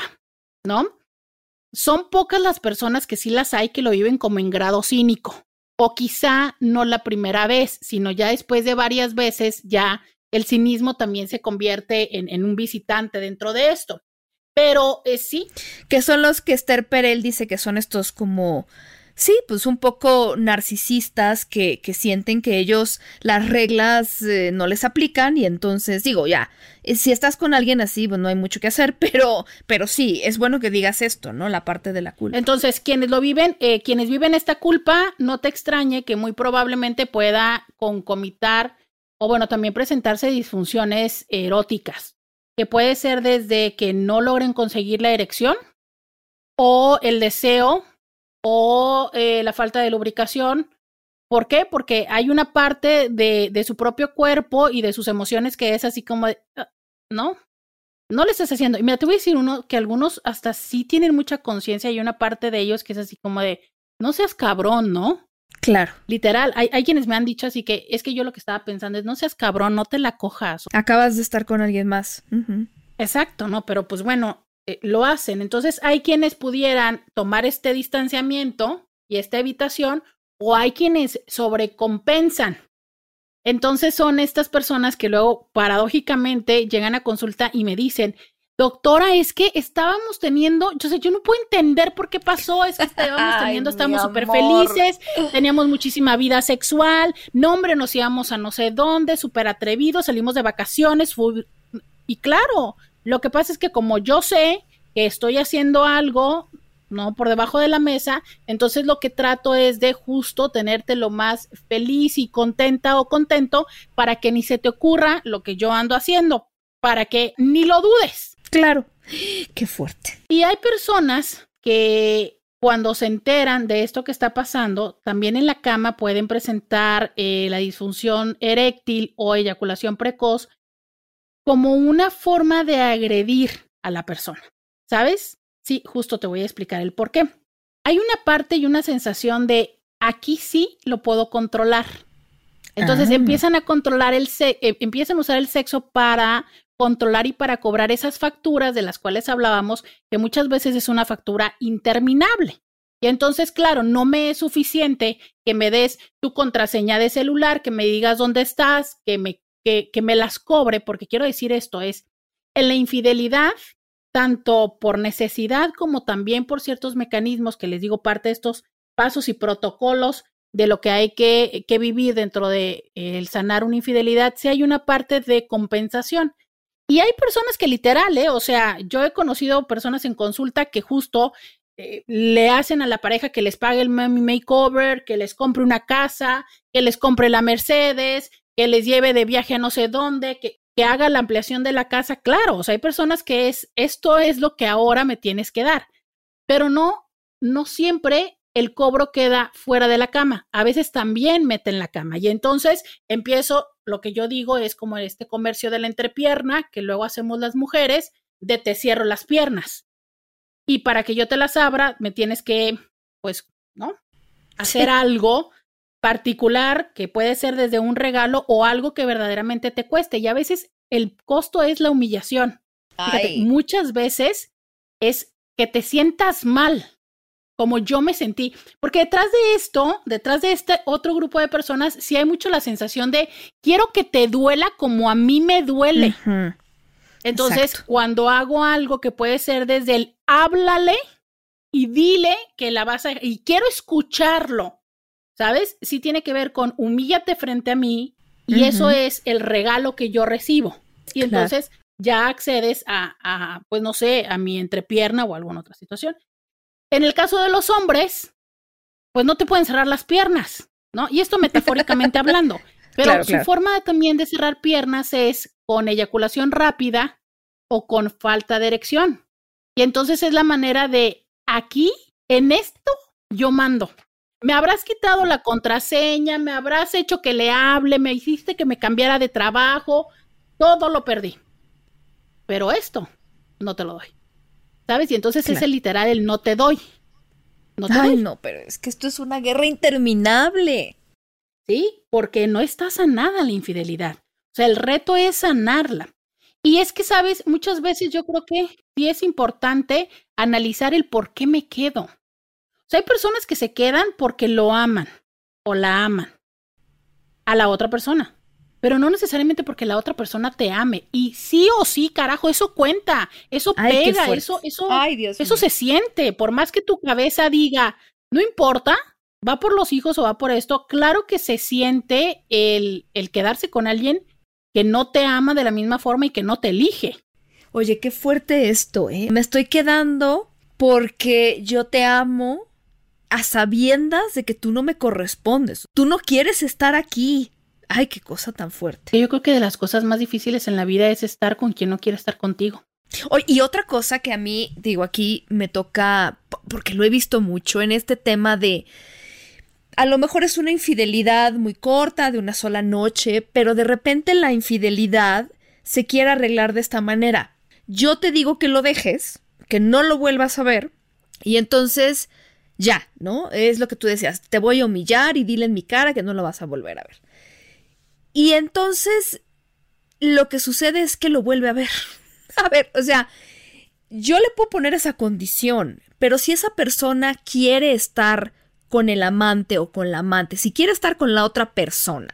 ¿no? Son pocas las personas que sí las hay que lo viven como en grado cínico. O quizá no la primera vez, sino ya después de varias veces, ya el cinismo también se convierte en, en un visitante dentro de esto. Pero eh, sí. Que son los que Esther Perel dice que son estos como. Sí, pues un poco narcisistas que, que sienten que ellos las reglas eh, no les aplican y entonces digo, ya, eh, si estás con alguien así, pues no hay mucho que hacer, pero, pero sí, es bueno que digas esto, ¿no? La parte de la culpa. Entonces, quienes lo viven, quienes viven esta culpa, no te extrañe que muy probablemente pueda concomitar o bueno, también presentarse disfunciones eróticas, que puede ser desde que no logren conseguir la erección o el deseo o eh, la falta de lubricación. ¿Por qué? Porque hay una parte de, de, su propio cuerpo y de sus emociones que es así como, ah, ¿no? No le estás haciendo. Y mira, te voy a decir uno que algunos hasta sí tienen mucha conciencia y una parte de ellos que es así como de, no seas cabrón, ¿no? Claro. Literal, hay, hay, quienes me han dicho así que es que yo lo que estaba pensando es no seas cabrón, no te la cojas. Acabas de estar con alguien más. Exacto, ¿no? Pero pues bueno, eh, lo hacen. Entonces hay quienes pudieran tomar este distanciamiento y esta evitación o hay quienes sobrecompensan. Entonces son estas personas que luego paradójicamente llegan a consulta y me dicen, doctora, es que estábamos teniendo, yo sé, yo no puedo entender por qué pasó, es que estábamos teniendo, estábamos súper felices, teníamos muchísima vida sexual, no hombre, nos íbamos a no sé dónde, súper atrevidos, salimos de vacaciones, y claro, lo que pasa es que como yo sé que estoy haciendo algo, ¿no? Por debajo de la mesa, entonces lo que trato es de justo tenerte lo más feliz y contenta o contento para que ni se te ocurra lo que yo ando haciendo, para que ni lo dudes. Claro, qué fuerte. Y hay personas que cuando se enteran de esto que está pasando, también en la cama pueden presentar eh, la disfunción eréctil o eyaculación precoz como una forma de agredir a la persona. ¿Sabes? Sí, justo te voy a explicar el por qué. Hay una parte y una sensación de aquí sí lo puedo controlar. Entonces ah. empiezan a controlar el sexo, eh, empiezan a usar el sexo para controlar y para cobrar esas facturas de las cuales hablábamos, que muchas veces es una factura interminable. Y entonces, claro, no me es suficiente que me des tu contraseña de celular, que me digas dónde estás, que me, que, que me las cobre, porque quiero decir esto, es en la infidelidad, tanto por necesidad como también por ciertos mecanismos que les digo parte de estos pasos y protocolos de lo que hay que, que vivir dentro de el sanar una infidelidad, si hay una parte de compensación. Y hay personas que literal, ¿eh? o sea, yo he conocido personas en consulta que justo eh, le hacen a la pareja que les pague el makeover, que les compre una casa, que les compre la Mercedes, que les lleve de viaje a no sé dónde, que, que haga la ampliación de la casa. Claro, o sea, hay personas que es, esto es lo que ahora me tienes que dar, pero no, no siempre el cobro queda fuera de la cama. A veces también meten la cama. Y entonces empiezo, lo que yo digo es como este comercio de la entrepierna, que luego hacemos las mujeres, de te cierro las piernas. Y para que yo te las abra, me tienes que, pues, ¿no? Hacer algo particular que puede ser desde un regalo o algo que verdaderamente te cueste. Y a veces el costo es la humillación. Fíjate, muchas veces es que te sientas mal como yo me sentí. Porque detrás de esto, detrás de este otro grupo de personas, sí hay mucho la sensación de quiero que te duela como a mí me duele. Entonces, cuando hago algo que puede ser desde el háblale y dile que la vas a... y quiero escucharlo, ¿sabes? Sí tiene que ver con humíllate frente a mí y eso es el regalo que yo recibo. Y entonces ya accedes a, a, pues no sé, a mi entrepierna o alguna otra situación. En el caso de los hombres, pues no te pueden cerrar las piernas, ¿no? Y esto metafóricamente hablando. Pero su forma también de cerrar piernas es con eyaculación rápida o con falta de erección. Y entonces es la manera de aquí, en esto, yo mando. Me habrás quitado la contraseña, me habrás hecho que le hable, me hiciste que me cambiara de trabajo, todo lo perdí. Pero esto no te lo doy. ¿Sabes? Y entonces es el literal el no te doy. No te Ay, no, pero es que esto es una guerra interminable. Sí, porque no está sanada la infidelidad. O sea, el reto es sanarla. Y es que, ¿sabes? Muchas veces yo creo que sí es importante analizar el por qué me quedo. O sea, hay personas que se quedan porque lo aman o la aman a la otra persona pero no necesariamente porque la otra persona te ame. Y sí o sí, carajo, eso cuenta, eso pega, eso, eso, eso se siente. Por más que tu cabeza diga, no importa, va por los hijos o va por esto, claro que se siente el, el quedarse con alguien que no te ama de la misma forma y que no te elige. Oye, qué fuerte esto, ¿eh? Me estoy quedando porque yo te amo a sabiendas de que tú no me correspondes. Tú no quieres estar aquí. Ay, qué cosa tan fuerte. Yo creo que de las cosas más difíciles en la vida es estar con quien no quiere estar contigo. y otra cosa que a mí, digo, aquí me toca, porque lo he visto mucho en este tema de, a lo mejor es una infidelidad muy corta, de una sola noche, pero de repente la infidelidad se quiere arreglar de esta manera. Yo te digo que lo dejes, que no lo vuelvas a ver, y entonces ya, ¿no? Es lo que tú decías, te voy a humillar y dile en mi cara que no lo vas a volver a ver. Y entonces lo que sucede es que lo vuelve a ver. a ver, o sea, yo le puedo poner esa condición, pero si esa persona quiere estar con el amante o con la amante, si quiere estar con la otra persona,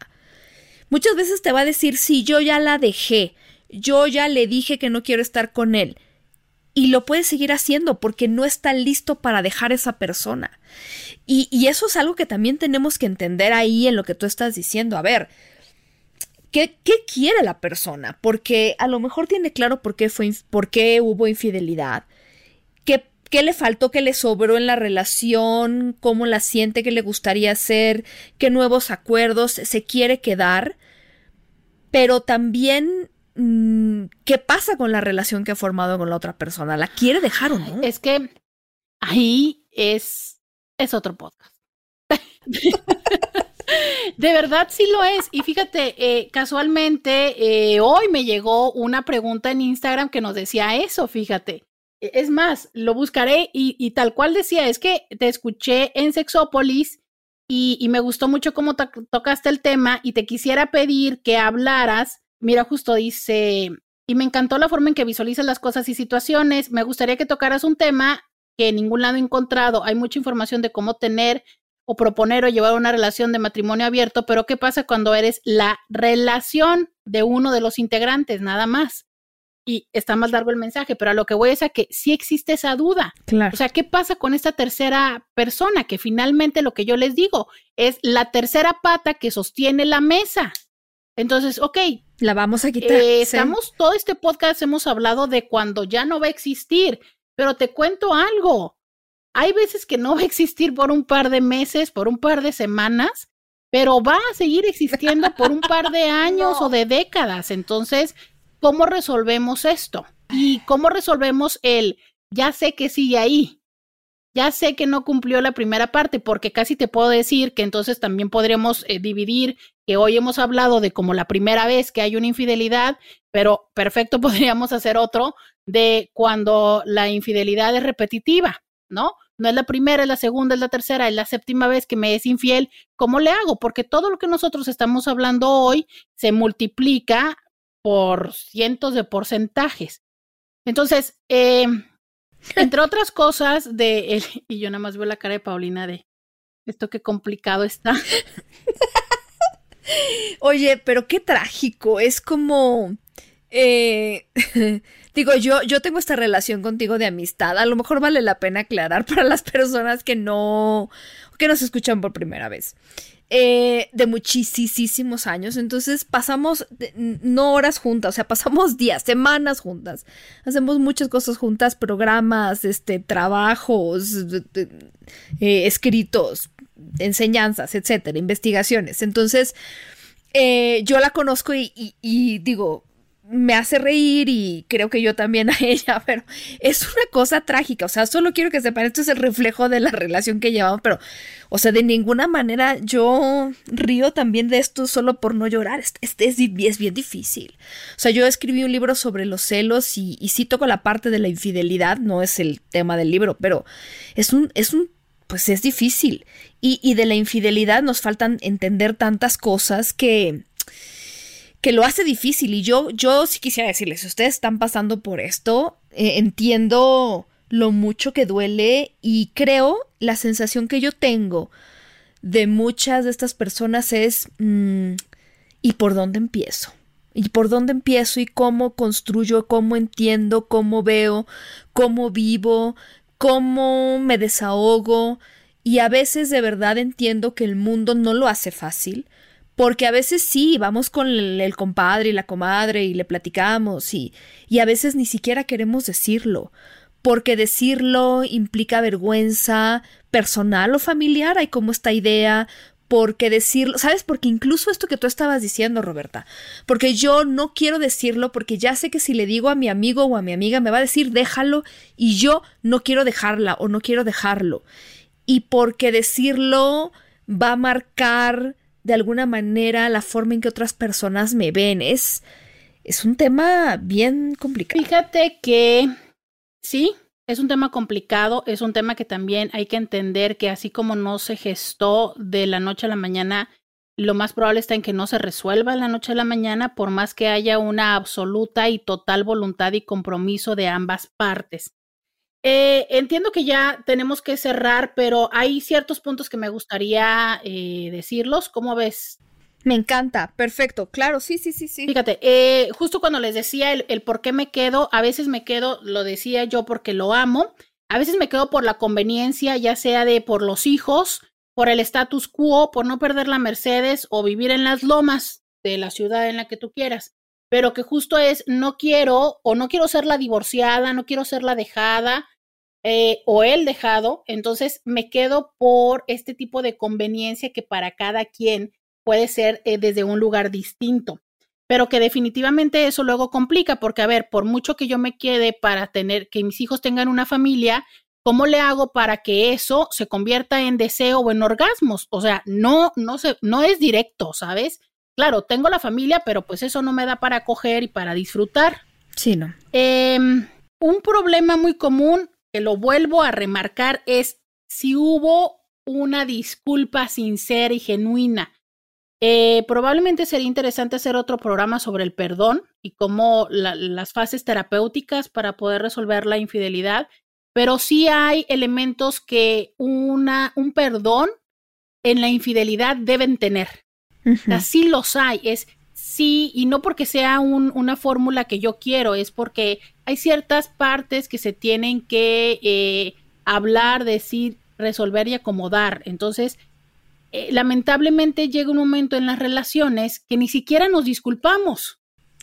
muchas veces te va a decir, sí, yo ya la dejé, yo ya le dije que no quiero estar con él. Y lo puede seguir haciendo porque no está listo para dejar esa persona. Y, y eso es algo que también tenemos que entender ahí en lo que tú estás diciendo. A ver, ¿Qué, quiere la persona? Porque a lo mejor tiene claro por qué, fue, por qué hubo infidelidad, qué, qué le faltó, qué le sobró en la relación, cómo la siente, qué le gustaría hacer, qué nuevos acuerdos se quiere quedar, pero también mm, qué pasa con la relación que ha formado con la otra persona. ¿La quiere dejar o no? Es que ahí es, es otro podcast. De verdad sí lo es. Y fíjate, eh, casualmente eh, hoy me llegó una pregunta en Instagram que nos decía eso, fíjate. E, es más, lo buscaré y, tal cual decía, es que te escuché en Sexópolis y, y me gustó mucho cómo tocaste el tema y te quisiera pedir que hablaras. Mira, justo dice, y me encantó la forma en que visualizas las cosas y situaciones. Me gustaría que tocaras un tema que en ningún lado he encontrado. Hay mucha información de cómo tener o proponer o llevar una relación de matrimonio abierto, pero ¿qué pasa cuando eres la relación de uno de los integrantes, nada más? Y está más largo el mensaje, pero a lo que voy es a que sí existe esa duda. Claro. O sea, ¿qué pasa con esta tercera persona? Que finalmente lo que yo les digo es la tercera pata que sostiene la mesa. Entonces, ok. La vamos a quitar. Eh, estamos, todo este podcast hemos hablado de cuando ya no va a existir, pero te cuento algo. Hay veces que no va a existir por un par de meses, por un par de semanas, pero va a seguir existiendo por un par de años o de décadas. Entonces, ¿cómo resolvemos esto? ¿Y cómo resolvemos el, ya sé que sigue ahí? Ya sé que no cumplió la primera parte, porque casi te puedo decir que entonces también podríamos eh, dividir, que hoy hemos hablado de como la primera vez que hay una infidelidad, pero perfecto podríamos hacer otro de cuando la infidelidad es repetitiva, ¿no? No es la primera, es la segunda, es la tercera, es la séptima vez que me es infiel. ¿Cómo le hago? Porque todo lo que nosotros estamos hablando hoy se multiplica por cientos de porcentajes. Entonces, eh, entre otras cosas de y yo nada más veo la cara de Paulina de esto qué complicado está. Oye, pero qué trágico. Es como eh, digo, yo, yo tengo esta relación contigo de amistad. A lo mejor vale la pena aclarar para las personas que no, que nos escuchan por primera vez. Eh, de muchísimos años. Entonces pasamos no horas juntas, o sea, pasamos días, semanas juntas. Hacemos muchas cosas juntas, programas, este, trabajos, eh, escritos, enseñanzas, etcétera, investigaciones. Entonces, eh, yo la conozco y digo, me hace reír y creo que yo también a ella, pero es una cosa trágica, o sea, solo quiero que sepan, esto es el reflejo de la relación que llevamos, pero, o sea, de ninguna manera yo río también de esto solo por no llorar, es, es, es bien difícil. O sea, yo escribí un libro sobre los celos y, y sí toco la parte de la infidelidad, no es el tema del libro, pero es un, es un pues es difícil. Y, y de la infidelidad nos faltan entender tantas cosas que que lo hace difícil. Y yo, yo sí quisiera decirles, si ustedes están pasando por esto, eh, entiendo lo mucho que duele y creo la sensación que yo tengo de muchas de estas personas es mm, ¿y por dónde empiezo? ¿Y por dónde empiezo y cómo construyo, cómo entiendo, cómo veo, cómo vivo, cómo me desahogo? Y a veces de verdad entiendo que el mundo no lo hace fácil, porque a veces sí, vamos con el, compadre y la comadre y le platicamos y, y a veces ni siquiera queremos decirlo, porque decirlo implica vergüenza personal o familiar, hay como esta idea, porque decirlo, ¿sabes? Porque incluso esto que tú estabas diciendo, Roberta, porque yo no quiero decirlo porque ya sé que si le digo a mi amigo o a mi amiga me va a decir déjalo y yo no quiero dejarla o no quiero dejarlo. Y porque decirlo va a marcar de alguna manera la forma en que otras personas me ven. Es, es un tema bien complicado. Fíjate que sí, es un tema complicado, es un tema que también hay que entender que así como no se gestó de la noche a la mañana, lo más probable está en que no se resuelva la noche a la mañana, por más que haya una absoluta y total voluntad y compromiso de ambas partes. Eh, entiendo que ya tenemos que cerrar, pero hay ciertos puntos que me gustaría eh, decirlos. ¿Cómo ves? Me encanta, perfecto, claro, sí, sí, sí, sí. Fíjate, eh, justo cuando les decía el, el, por qué me quedo, a veces me quedo, lo decía yo porque lo amo, a veces me quedo por la conveniencia, ya sea de por los hijos, por el status quo, por no perder la Mercedes o vivir en las lomas de la ciudad en la que tú quieras pero que justo es no quiero o no quiero ser la divorciada, no quiero ser la dejada, eh, o el dejado, entonces me quedo por este tipo de conveniencia que para cada quien puede ser eh, desde un lugar distinto, pero que definitivamente eso luego complica, porque a ver, por mucho que yo me quede para tener, que mis hijos tengan una familia, ¿cómo le hago para que eso se convierta en deseo o en orgasmos? O sea, no, no, se, no es directo, ¿sabes? Claro, tengo la familia, pero pues eso no me da para coger y para disfrutar. Sí, no. Em, un problema muy común lo vuelvo a remarcar es si hubo una disculpa sincera y genuina. Eh, probablemente sería interesante hacer otro programa sobre el perdón y cómo las fases terapéuticas para poder resolver la infidelidad, pero sí hay elementos que una, un perdón en la infidelidad deben tener. Así los hay, es sí, y no porque sea una fórmula que yo quiero, es porque hay ciertas partes que se tienen que eh, hablar, decir, resolver y acomodar. Entonces, eh, lamentablemente llega un momento en las relaciones que ni siquiera nos disculpamos.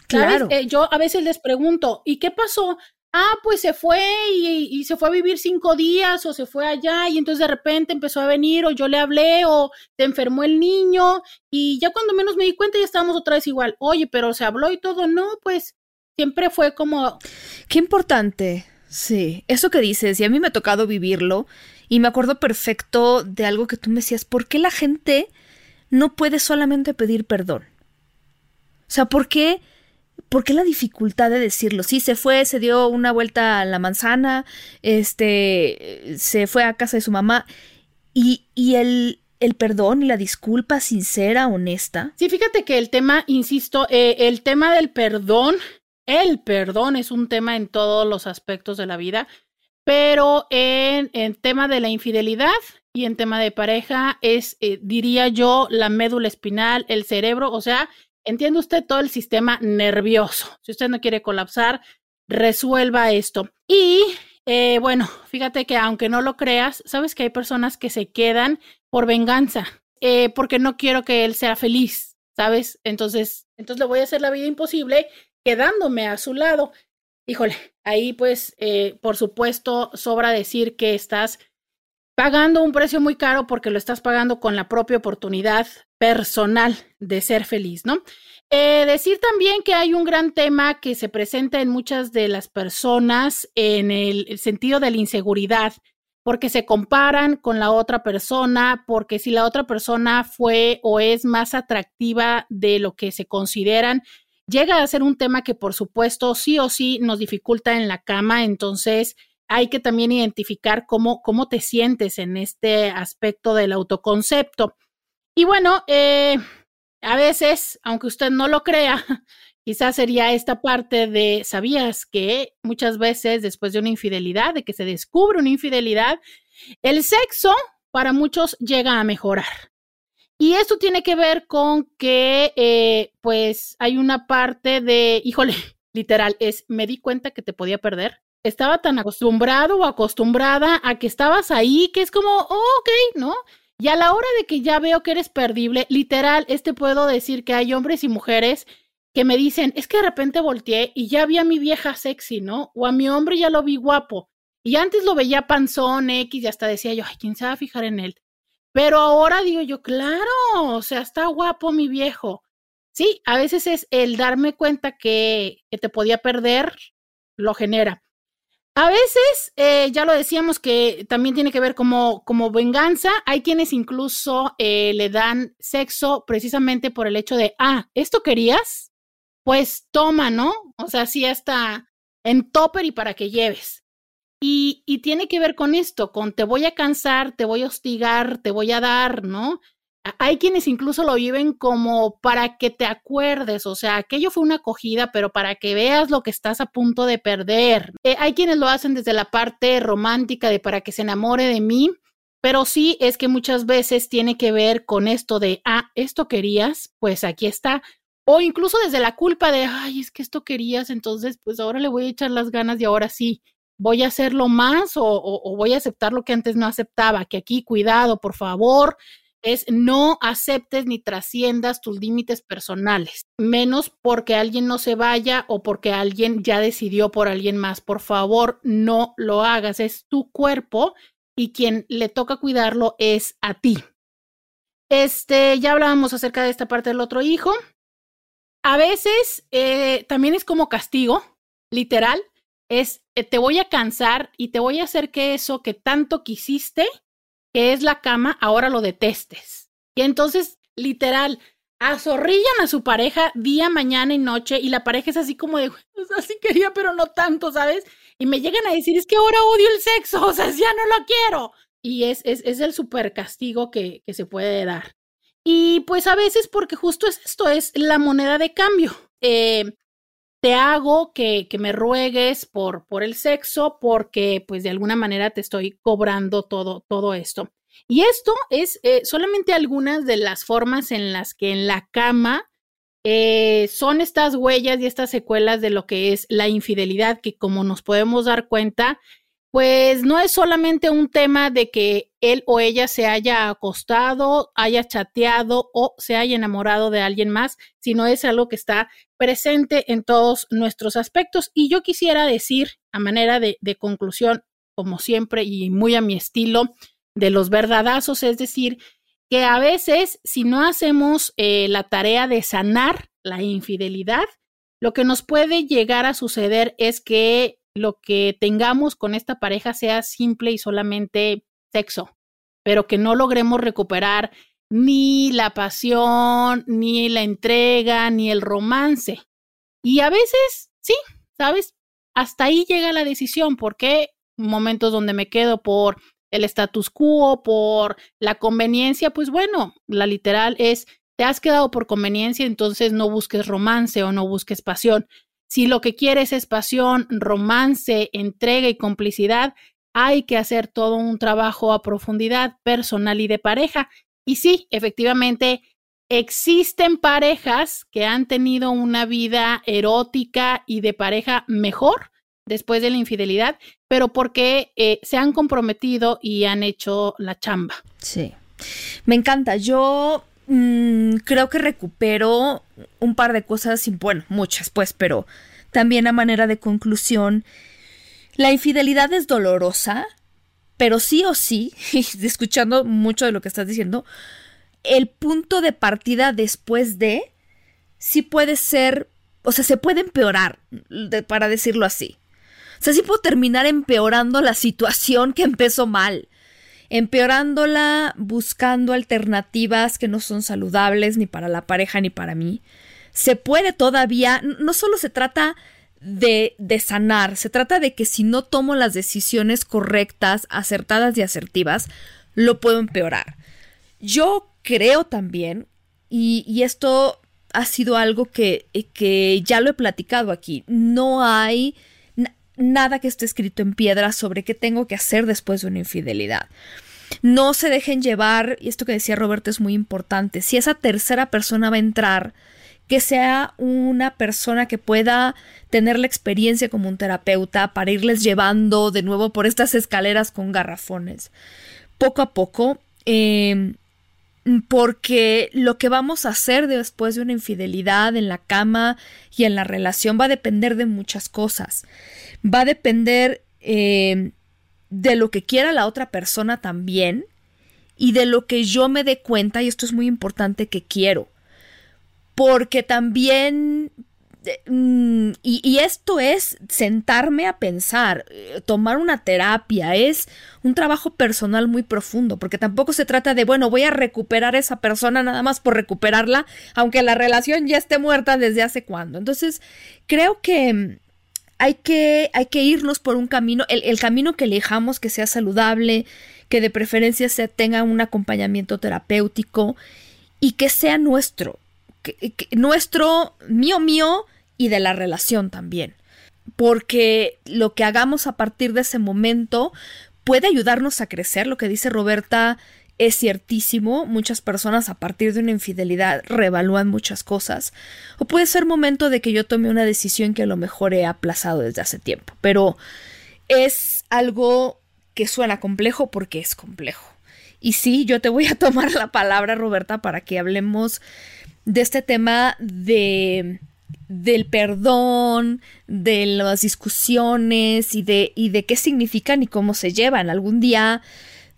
Claro. Eh, yo a veces les pregunto, ¿y qué pasó? Ah, pues se fue y, se fue a vivir cinco días o se fue allá y entonces de repente empezó a venir o yo le hablé o se enfermó el niño y ya cuando menos me di cuenta ya estábamos otra vez igual. Oye, pero se habló y todo. No, pues siempre fue como... Qué importante. Sí, eso que dices, y a mí me ha tocado vivirlo, y me acuerdo perfecto de algo que tú me decías, ¿por qué la gente no puede solamente pedir perdón? O sea, ¿por qué, ¿por qué la dificultad de decirlo? Sí, se fue, se dio una vuelta a la manzana, este, se fue a casa de su mamá, y, y el, el perdón y la disculpa sincera, honesta. Sí, fíjate que el tema, insisto, eh, el tema del perdón el perdón es un tema en todos los aspectos de la vida, pero en, el tema de la infidelidad y en tema de pareja es, eh, diría yo, la médula espinal, el cerebro, o sea, entiende usted todo el sistema nervioso. Si usted no quiere colapsar, resuelva esto. Y eh, bueno, fíjate que aunque no lo creas, sabes que hay personas que se quedan por venganza, eh, porque no quiero que él sea feliz, ¿sabes? Entonces, entonces le voy a hacer la vida imposible quedándome a su lado. Híjole, ahí pues, eh, por supuesto, sobra decir que estás pagando un precio muy caro porque lo estás pagando con la propia oportunidad personal de ser feliz, ¿no? Eh, decir también que hay un gran tema que se presenta en muchas de las personas en el sentido de la inseguridad, porque se comparan con la otra persona, porque si la otra persona fue o es más atractiva de lo que se consideran, llega a ser un tema que por supuesto sí o sí nos dificulta en la cama, entonces hay que también identificar cómo, cómo te sientes en este aspecto del autoconcepto. Y bueno, eh, a veces, aunque usted no lo crea, quizás sería esta parte de, ¿sabías que muchas veces después de una infidelidad, de que se descubre una infidelidad, el sexo para muchos llega a mejorar? Y esto tiene que ver con que, eh, pues, hay una parte de, híjole, literal, es, me di cuenta que te podía perder. Estaba tan acostumbrado o acostumbrada a que estabas ahí, que es como, oh, ok, ¿no? Y a la hora de que ya veo que eres perdible, literal, este puedo decir que hay hombres y mujeres que me dicen, es que de repente volteé y ya vi a mi vieja sexy, ¿no? O a mi hombre ya lo vi guapo. Y antes lo veía panzón, X, y hasta decía yo, ay, ¿quién se va a fijar en él? Pero ahora digo yo, claro, o sea, está guapo mi viejo. Sí, a veces es el darme cuenta que, que te podía perder, lo genera. A veces, eh, ya lo decíamos que también tiene que ver como, como venganza. Hay quienes incluso eh, le dan sexo precisamente por el hecho de, ah, ¿esto querías? Pues toma, ¿no? O sea, sí está en topper y para que lleves. Y, tiene que ver con esto, con te voy a cansar, te voy a hostigar, te voy a dar, ¿no? Hay quienes incluso lo viven como para que te acuerdes, o sea, aquello fue una acogida, pero para que veas lo que estás a punto de perder. Eh, hay quienes lo hacen desde la parte romántica de para que se enamore de mí, pero sí es que muchas veces tiene que ver con esto de, ah, esto querías, pues aquí está. O incluso desde la culpa de, ay, es que esto querías, entonces pues ahora le voy a echar las ganas y ahora sí voy a hacerlo más o, voy a aceptar lo que antes no aceptaba, que aquí cuidado, por favor, es no aceptes ni trasciendas tus límites personales, menos porque alguien no se vaya o porque alguien ya decidió por alguien más. Por favor, no lo hagas, es tu cuerpo y quien le toca cuidarlo es a ti. Este, ya hablábamos acerca de esta parte del otro hijo. A veces eh, también es como castigo, literal, es eh, te voy a cansar y te voy a hacer que eso que tanto quisiste, que es la cama, ahora lo detestes. Y entonces, literal, azorrillan a su pareja día, mañana y noche y la pareja es así como de, así quería, pero no tanto, ¿sabes? Y me llegan a decir, es que ahora odio el sexo, o sea, ya no lo quiero. Y es, es, es el super castigo que, que se puede dar. Y pues a veces porque justo es esto, es la moneda de cambio. Eh, te hago que, que, me ruegues por, por el sexo porque pues de alguna manera te estoy cobrando todo, todo esto. Y esto es eh, solamente algunas de las formas en las que en la cama eh, son estas huellas y estas secuelas de lo que es la infidelidad, que como nos podemos dar cuenta, pues no es solamente un tema de que él o ella se haya acostado, haya chateado o se haya enamorado de alguien más, sino es algo que está presente en todos nuestros aspectos. Y yo quisiera decir, a manera de, conclusión, como siempre y muy a mi estilo, de los verdadazos, es decir, que a veces si no hacemos eh, la tarea de sanar la infidelidad, lo que nos puede llegar a suceder es que lo que tengamos con esta pareja sea simple y solamente sexo, pero que no logremos recuperar ni la pasión, ni la entrega, ni el romance. Y a veces, sí, ¿sabes? Hasta ahí llega la decisión, porque momentos donde me quedo por el status quo, por la conveniencia, pues bueno, la literal es, te has quedado por conveniencia, entonces no busques romance o no busques pasión. Si lo que quieres es pasión, romance, entrega y complicidad, hay que hacer todo un trabajo a profundidad personal y de pareja. Y sí, efectivamente, existen parejas que han tenido una vida erótica y de pareja mejor después de la infidelidad, pero porque eh, se han comprometido y han hecho la chamba. Sí, me encanta. Yo Mm, creo que recupero un par de cosas, bueno, muchas pues, pero también a manera de conclusión, la infidelidad es dolorosa, pero sí o sí, escuchando mucho de lo que estás diciendo, el punto de partida después de sí puede ser, o sea, se puede empeorar, para decirlo así. O sea, sí puedo terminar empeorando la situación que empezó mal empeorándola buscando alternativas que no son saludables ni para la pareja ni para mí. Se puede todavía, no solo se trata de, de, sanar, se trata de que si no tomo las decisiones correctas, acertadas y asertivas, lo puedo empeorar. Yo creo también, y, y esto ha sido algo que, que ya lo he platicado aquí, no hay nada que esté escrito en piedra sobre qué tengo que hacer después de una infidelidad. No se dejen llevar, y esto que decía Roberto es muy importante, si esa tercera persona va a entrar, que sea una persona que pueda tener la experiencia como un terapeuta para irles llevando de nuevo por estas escaleras con garrafones. Poco a poco, em, porque lo que vamos a hacer después de una infidelidad en la cama y en la relación va a depender de muchas cosas va a depender eh, de lo que quiera la otra persona también y de lo que yo me dé cuenta, y esto es muy importante que quiero, porque también, eh, mm, y, esto es sentarme a pensar, eh, tomar una terapia, es un trabajo personal muy profundo, porque tampoco se trata de, bueno, voy a recuperar a esa persona nada más por recuperarla, aunque la relación ya esté muerta desde hace cuándo. Entonces, creo que hay que, hay que irnos por un camino, el, camino que elijamos que sea saludable, que de preferencia se tenga un acompañamiento terapéutico y que sea nuestro, nuestro, mío, mío y de la relación también. Porque lo que hagamos a partir de ese momento puede ayudarnos a crecer, lo que dice Roberta es ciertísimo, muchas personas a partir de una infidelidad reevalúan muchas cosas, o puede ser momento de que yo tome una decisión que a lo mejor he aplazado desde hace tiempo, pero es algo que suena complejo porque es complejo. Y sí, yo te voy a tomar la palabra, Roberta, para que hablemos de este tema de del perdón, de las discusiones y de, y de qué significan y cómo se llevan. Algún día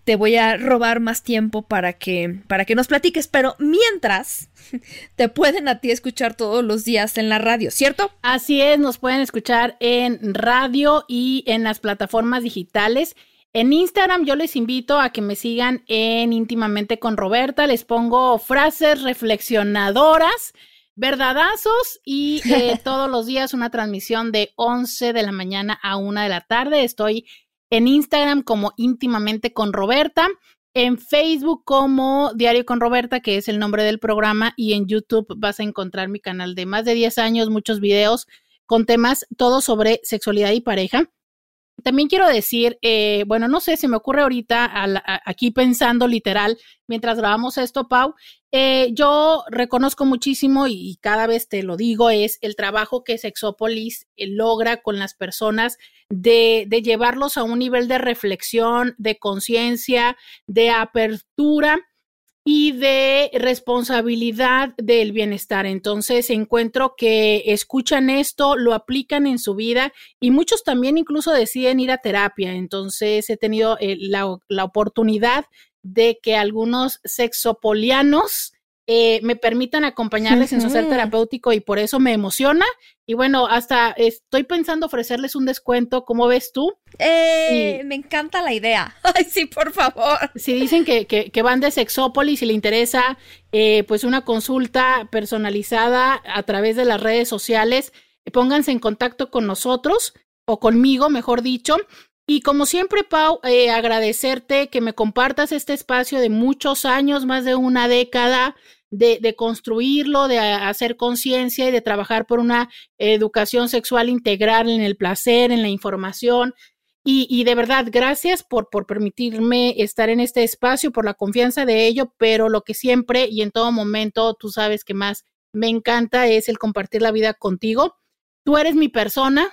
te voy a robar más tiempo para que, para que nos platiques, pero mientras te pueden a ti escuchar todos los días en la radio, ¿cierto? Así es, nos pueden escuchar en radio y en las plataformas digitales. En Instagram yo les invito a que me sigan en íntimamente con Roberta, les pongo frases reflexionadoras, verdadazos y eh, todos los días una transmisión de 11 de la mañana a 1 de la tarde. Estoy en Instagram como íntimamente con Roberta, en Facebook como Diario con Roberta, que es el nombre del programa, y en YouTube vas a encontrar mi canal de más de 10 años, muchos videos con temas todo sobre sexualidad y pareja. También quiero decir, eh, bueno, no sé, se me ocurre ahorita aquí pensando literal mientras grabamos esto, Pau. Eh, yo reconozco muchísimo y, cada vez te lo digo, es el trabajo que Sexópolis eh, logra con las personas de, de llevarlos a un nivel de reflexión, de conciencia, de apertura y de responsabilidad del bienestar. Entonces encuentro que escuchan esto, lo aplican en su vida y muchos también incluso deciden ir a terapia. Entonces he tenido eh, la, la, oportunidad de que algunos sexopolianos eh, me permitan acompañarles en su ser terapéutico y por eso me emociona. Y bueno, hasta estoy pensando ofrecerles un descuento, ¿cómo ves tú? Eh, me encanta la idea. Ay, sí, por favor. Si dicen que, que, van de Sexópolis y le interesa eh, pues una consulta personalizada a través de las redes sociales, pónganse en contacto con nosotros o conmigo, mejor dicho. Y como siempre, Pau, agradecerte que me compartas este espacio de muchos años, más de una década, de, construirlo, de hacer conciencia y de trabajar por una educación sexual integral en el placer, en la información. Y, de verdad, gracias por, por permitirme estar en este espacio, por la confianza de ello, pero lo que siempre y en todo momento tú sabes que más me encanta es el compartir la vida contigo. Tú eres mi persona,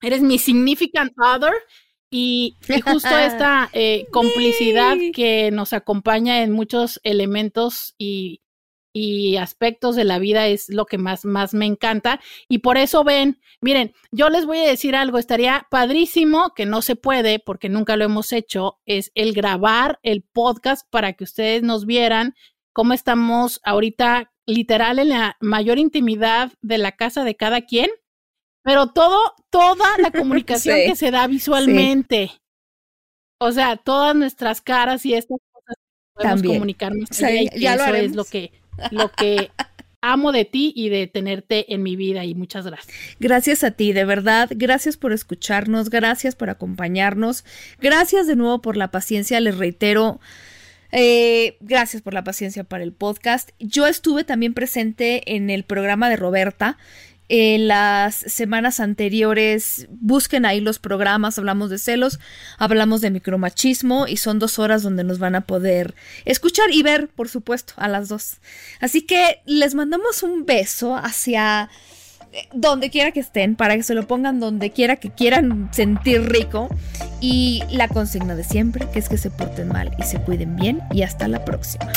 eres mi significant other y, justo esta eh, complicidad que nos acompaña en muchos elementos y, y aspectos de la vida es lo que más, más me encanta. Y por eso ven, miren, yo les voy a decir algo, estaría padrísimo, que no se puede porque nunca lo hemos hecho, es el grabar el podcast para que ustedes nos vieran cómo estamos ahorita literal en la mayor intimidad de la casa de cada quien, pero todo, toda la comunicación que se da visualmente. O sea, todas nuestras caras y estas cosas podemos comunicarnos. ya lo es lo que lo que amo de ti y de tenerte en mi vida y muchas gracias. Gracias a ti, de verdad, gracias por escucharnos, gracias por acompañarnos, gracias de nuevo por la paciencia, les reitero. Eh, gracias por la paciencia para el podcast. Yo estuve también presente en el programa de Roberta en las semanas anteriores. Busquen ahí los programas, hablamos de celos, hablamos de micromachismo y son dos horas donde nos van a poder escuchar y ver, por supuesto, a las dos. Así que les mandamos un beso hacia eh, donde quiera que estén, para que se lo pongan donde quiera que quieran sentir rico. Y la consigna de siempre, que es que se porten mal y se cuiden bien. Y hasta la próxima.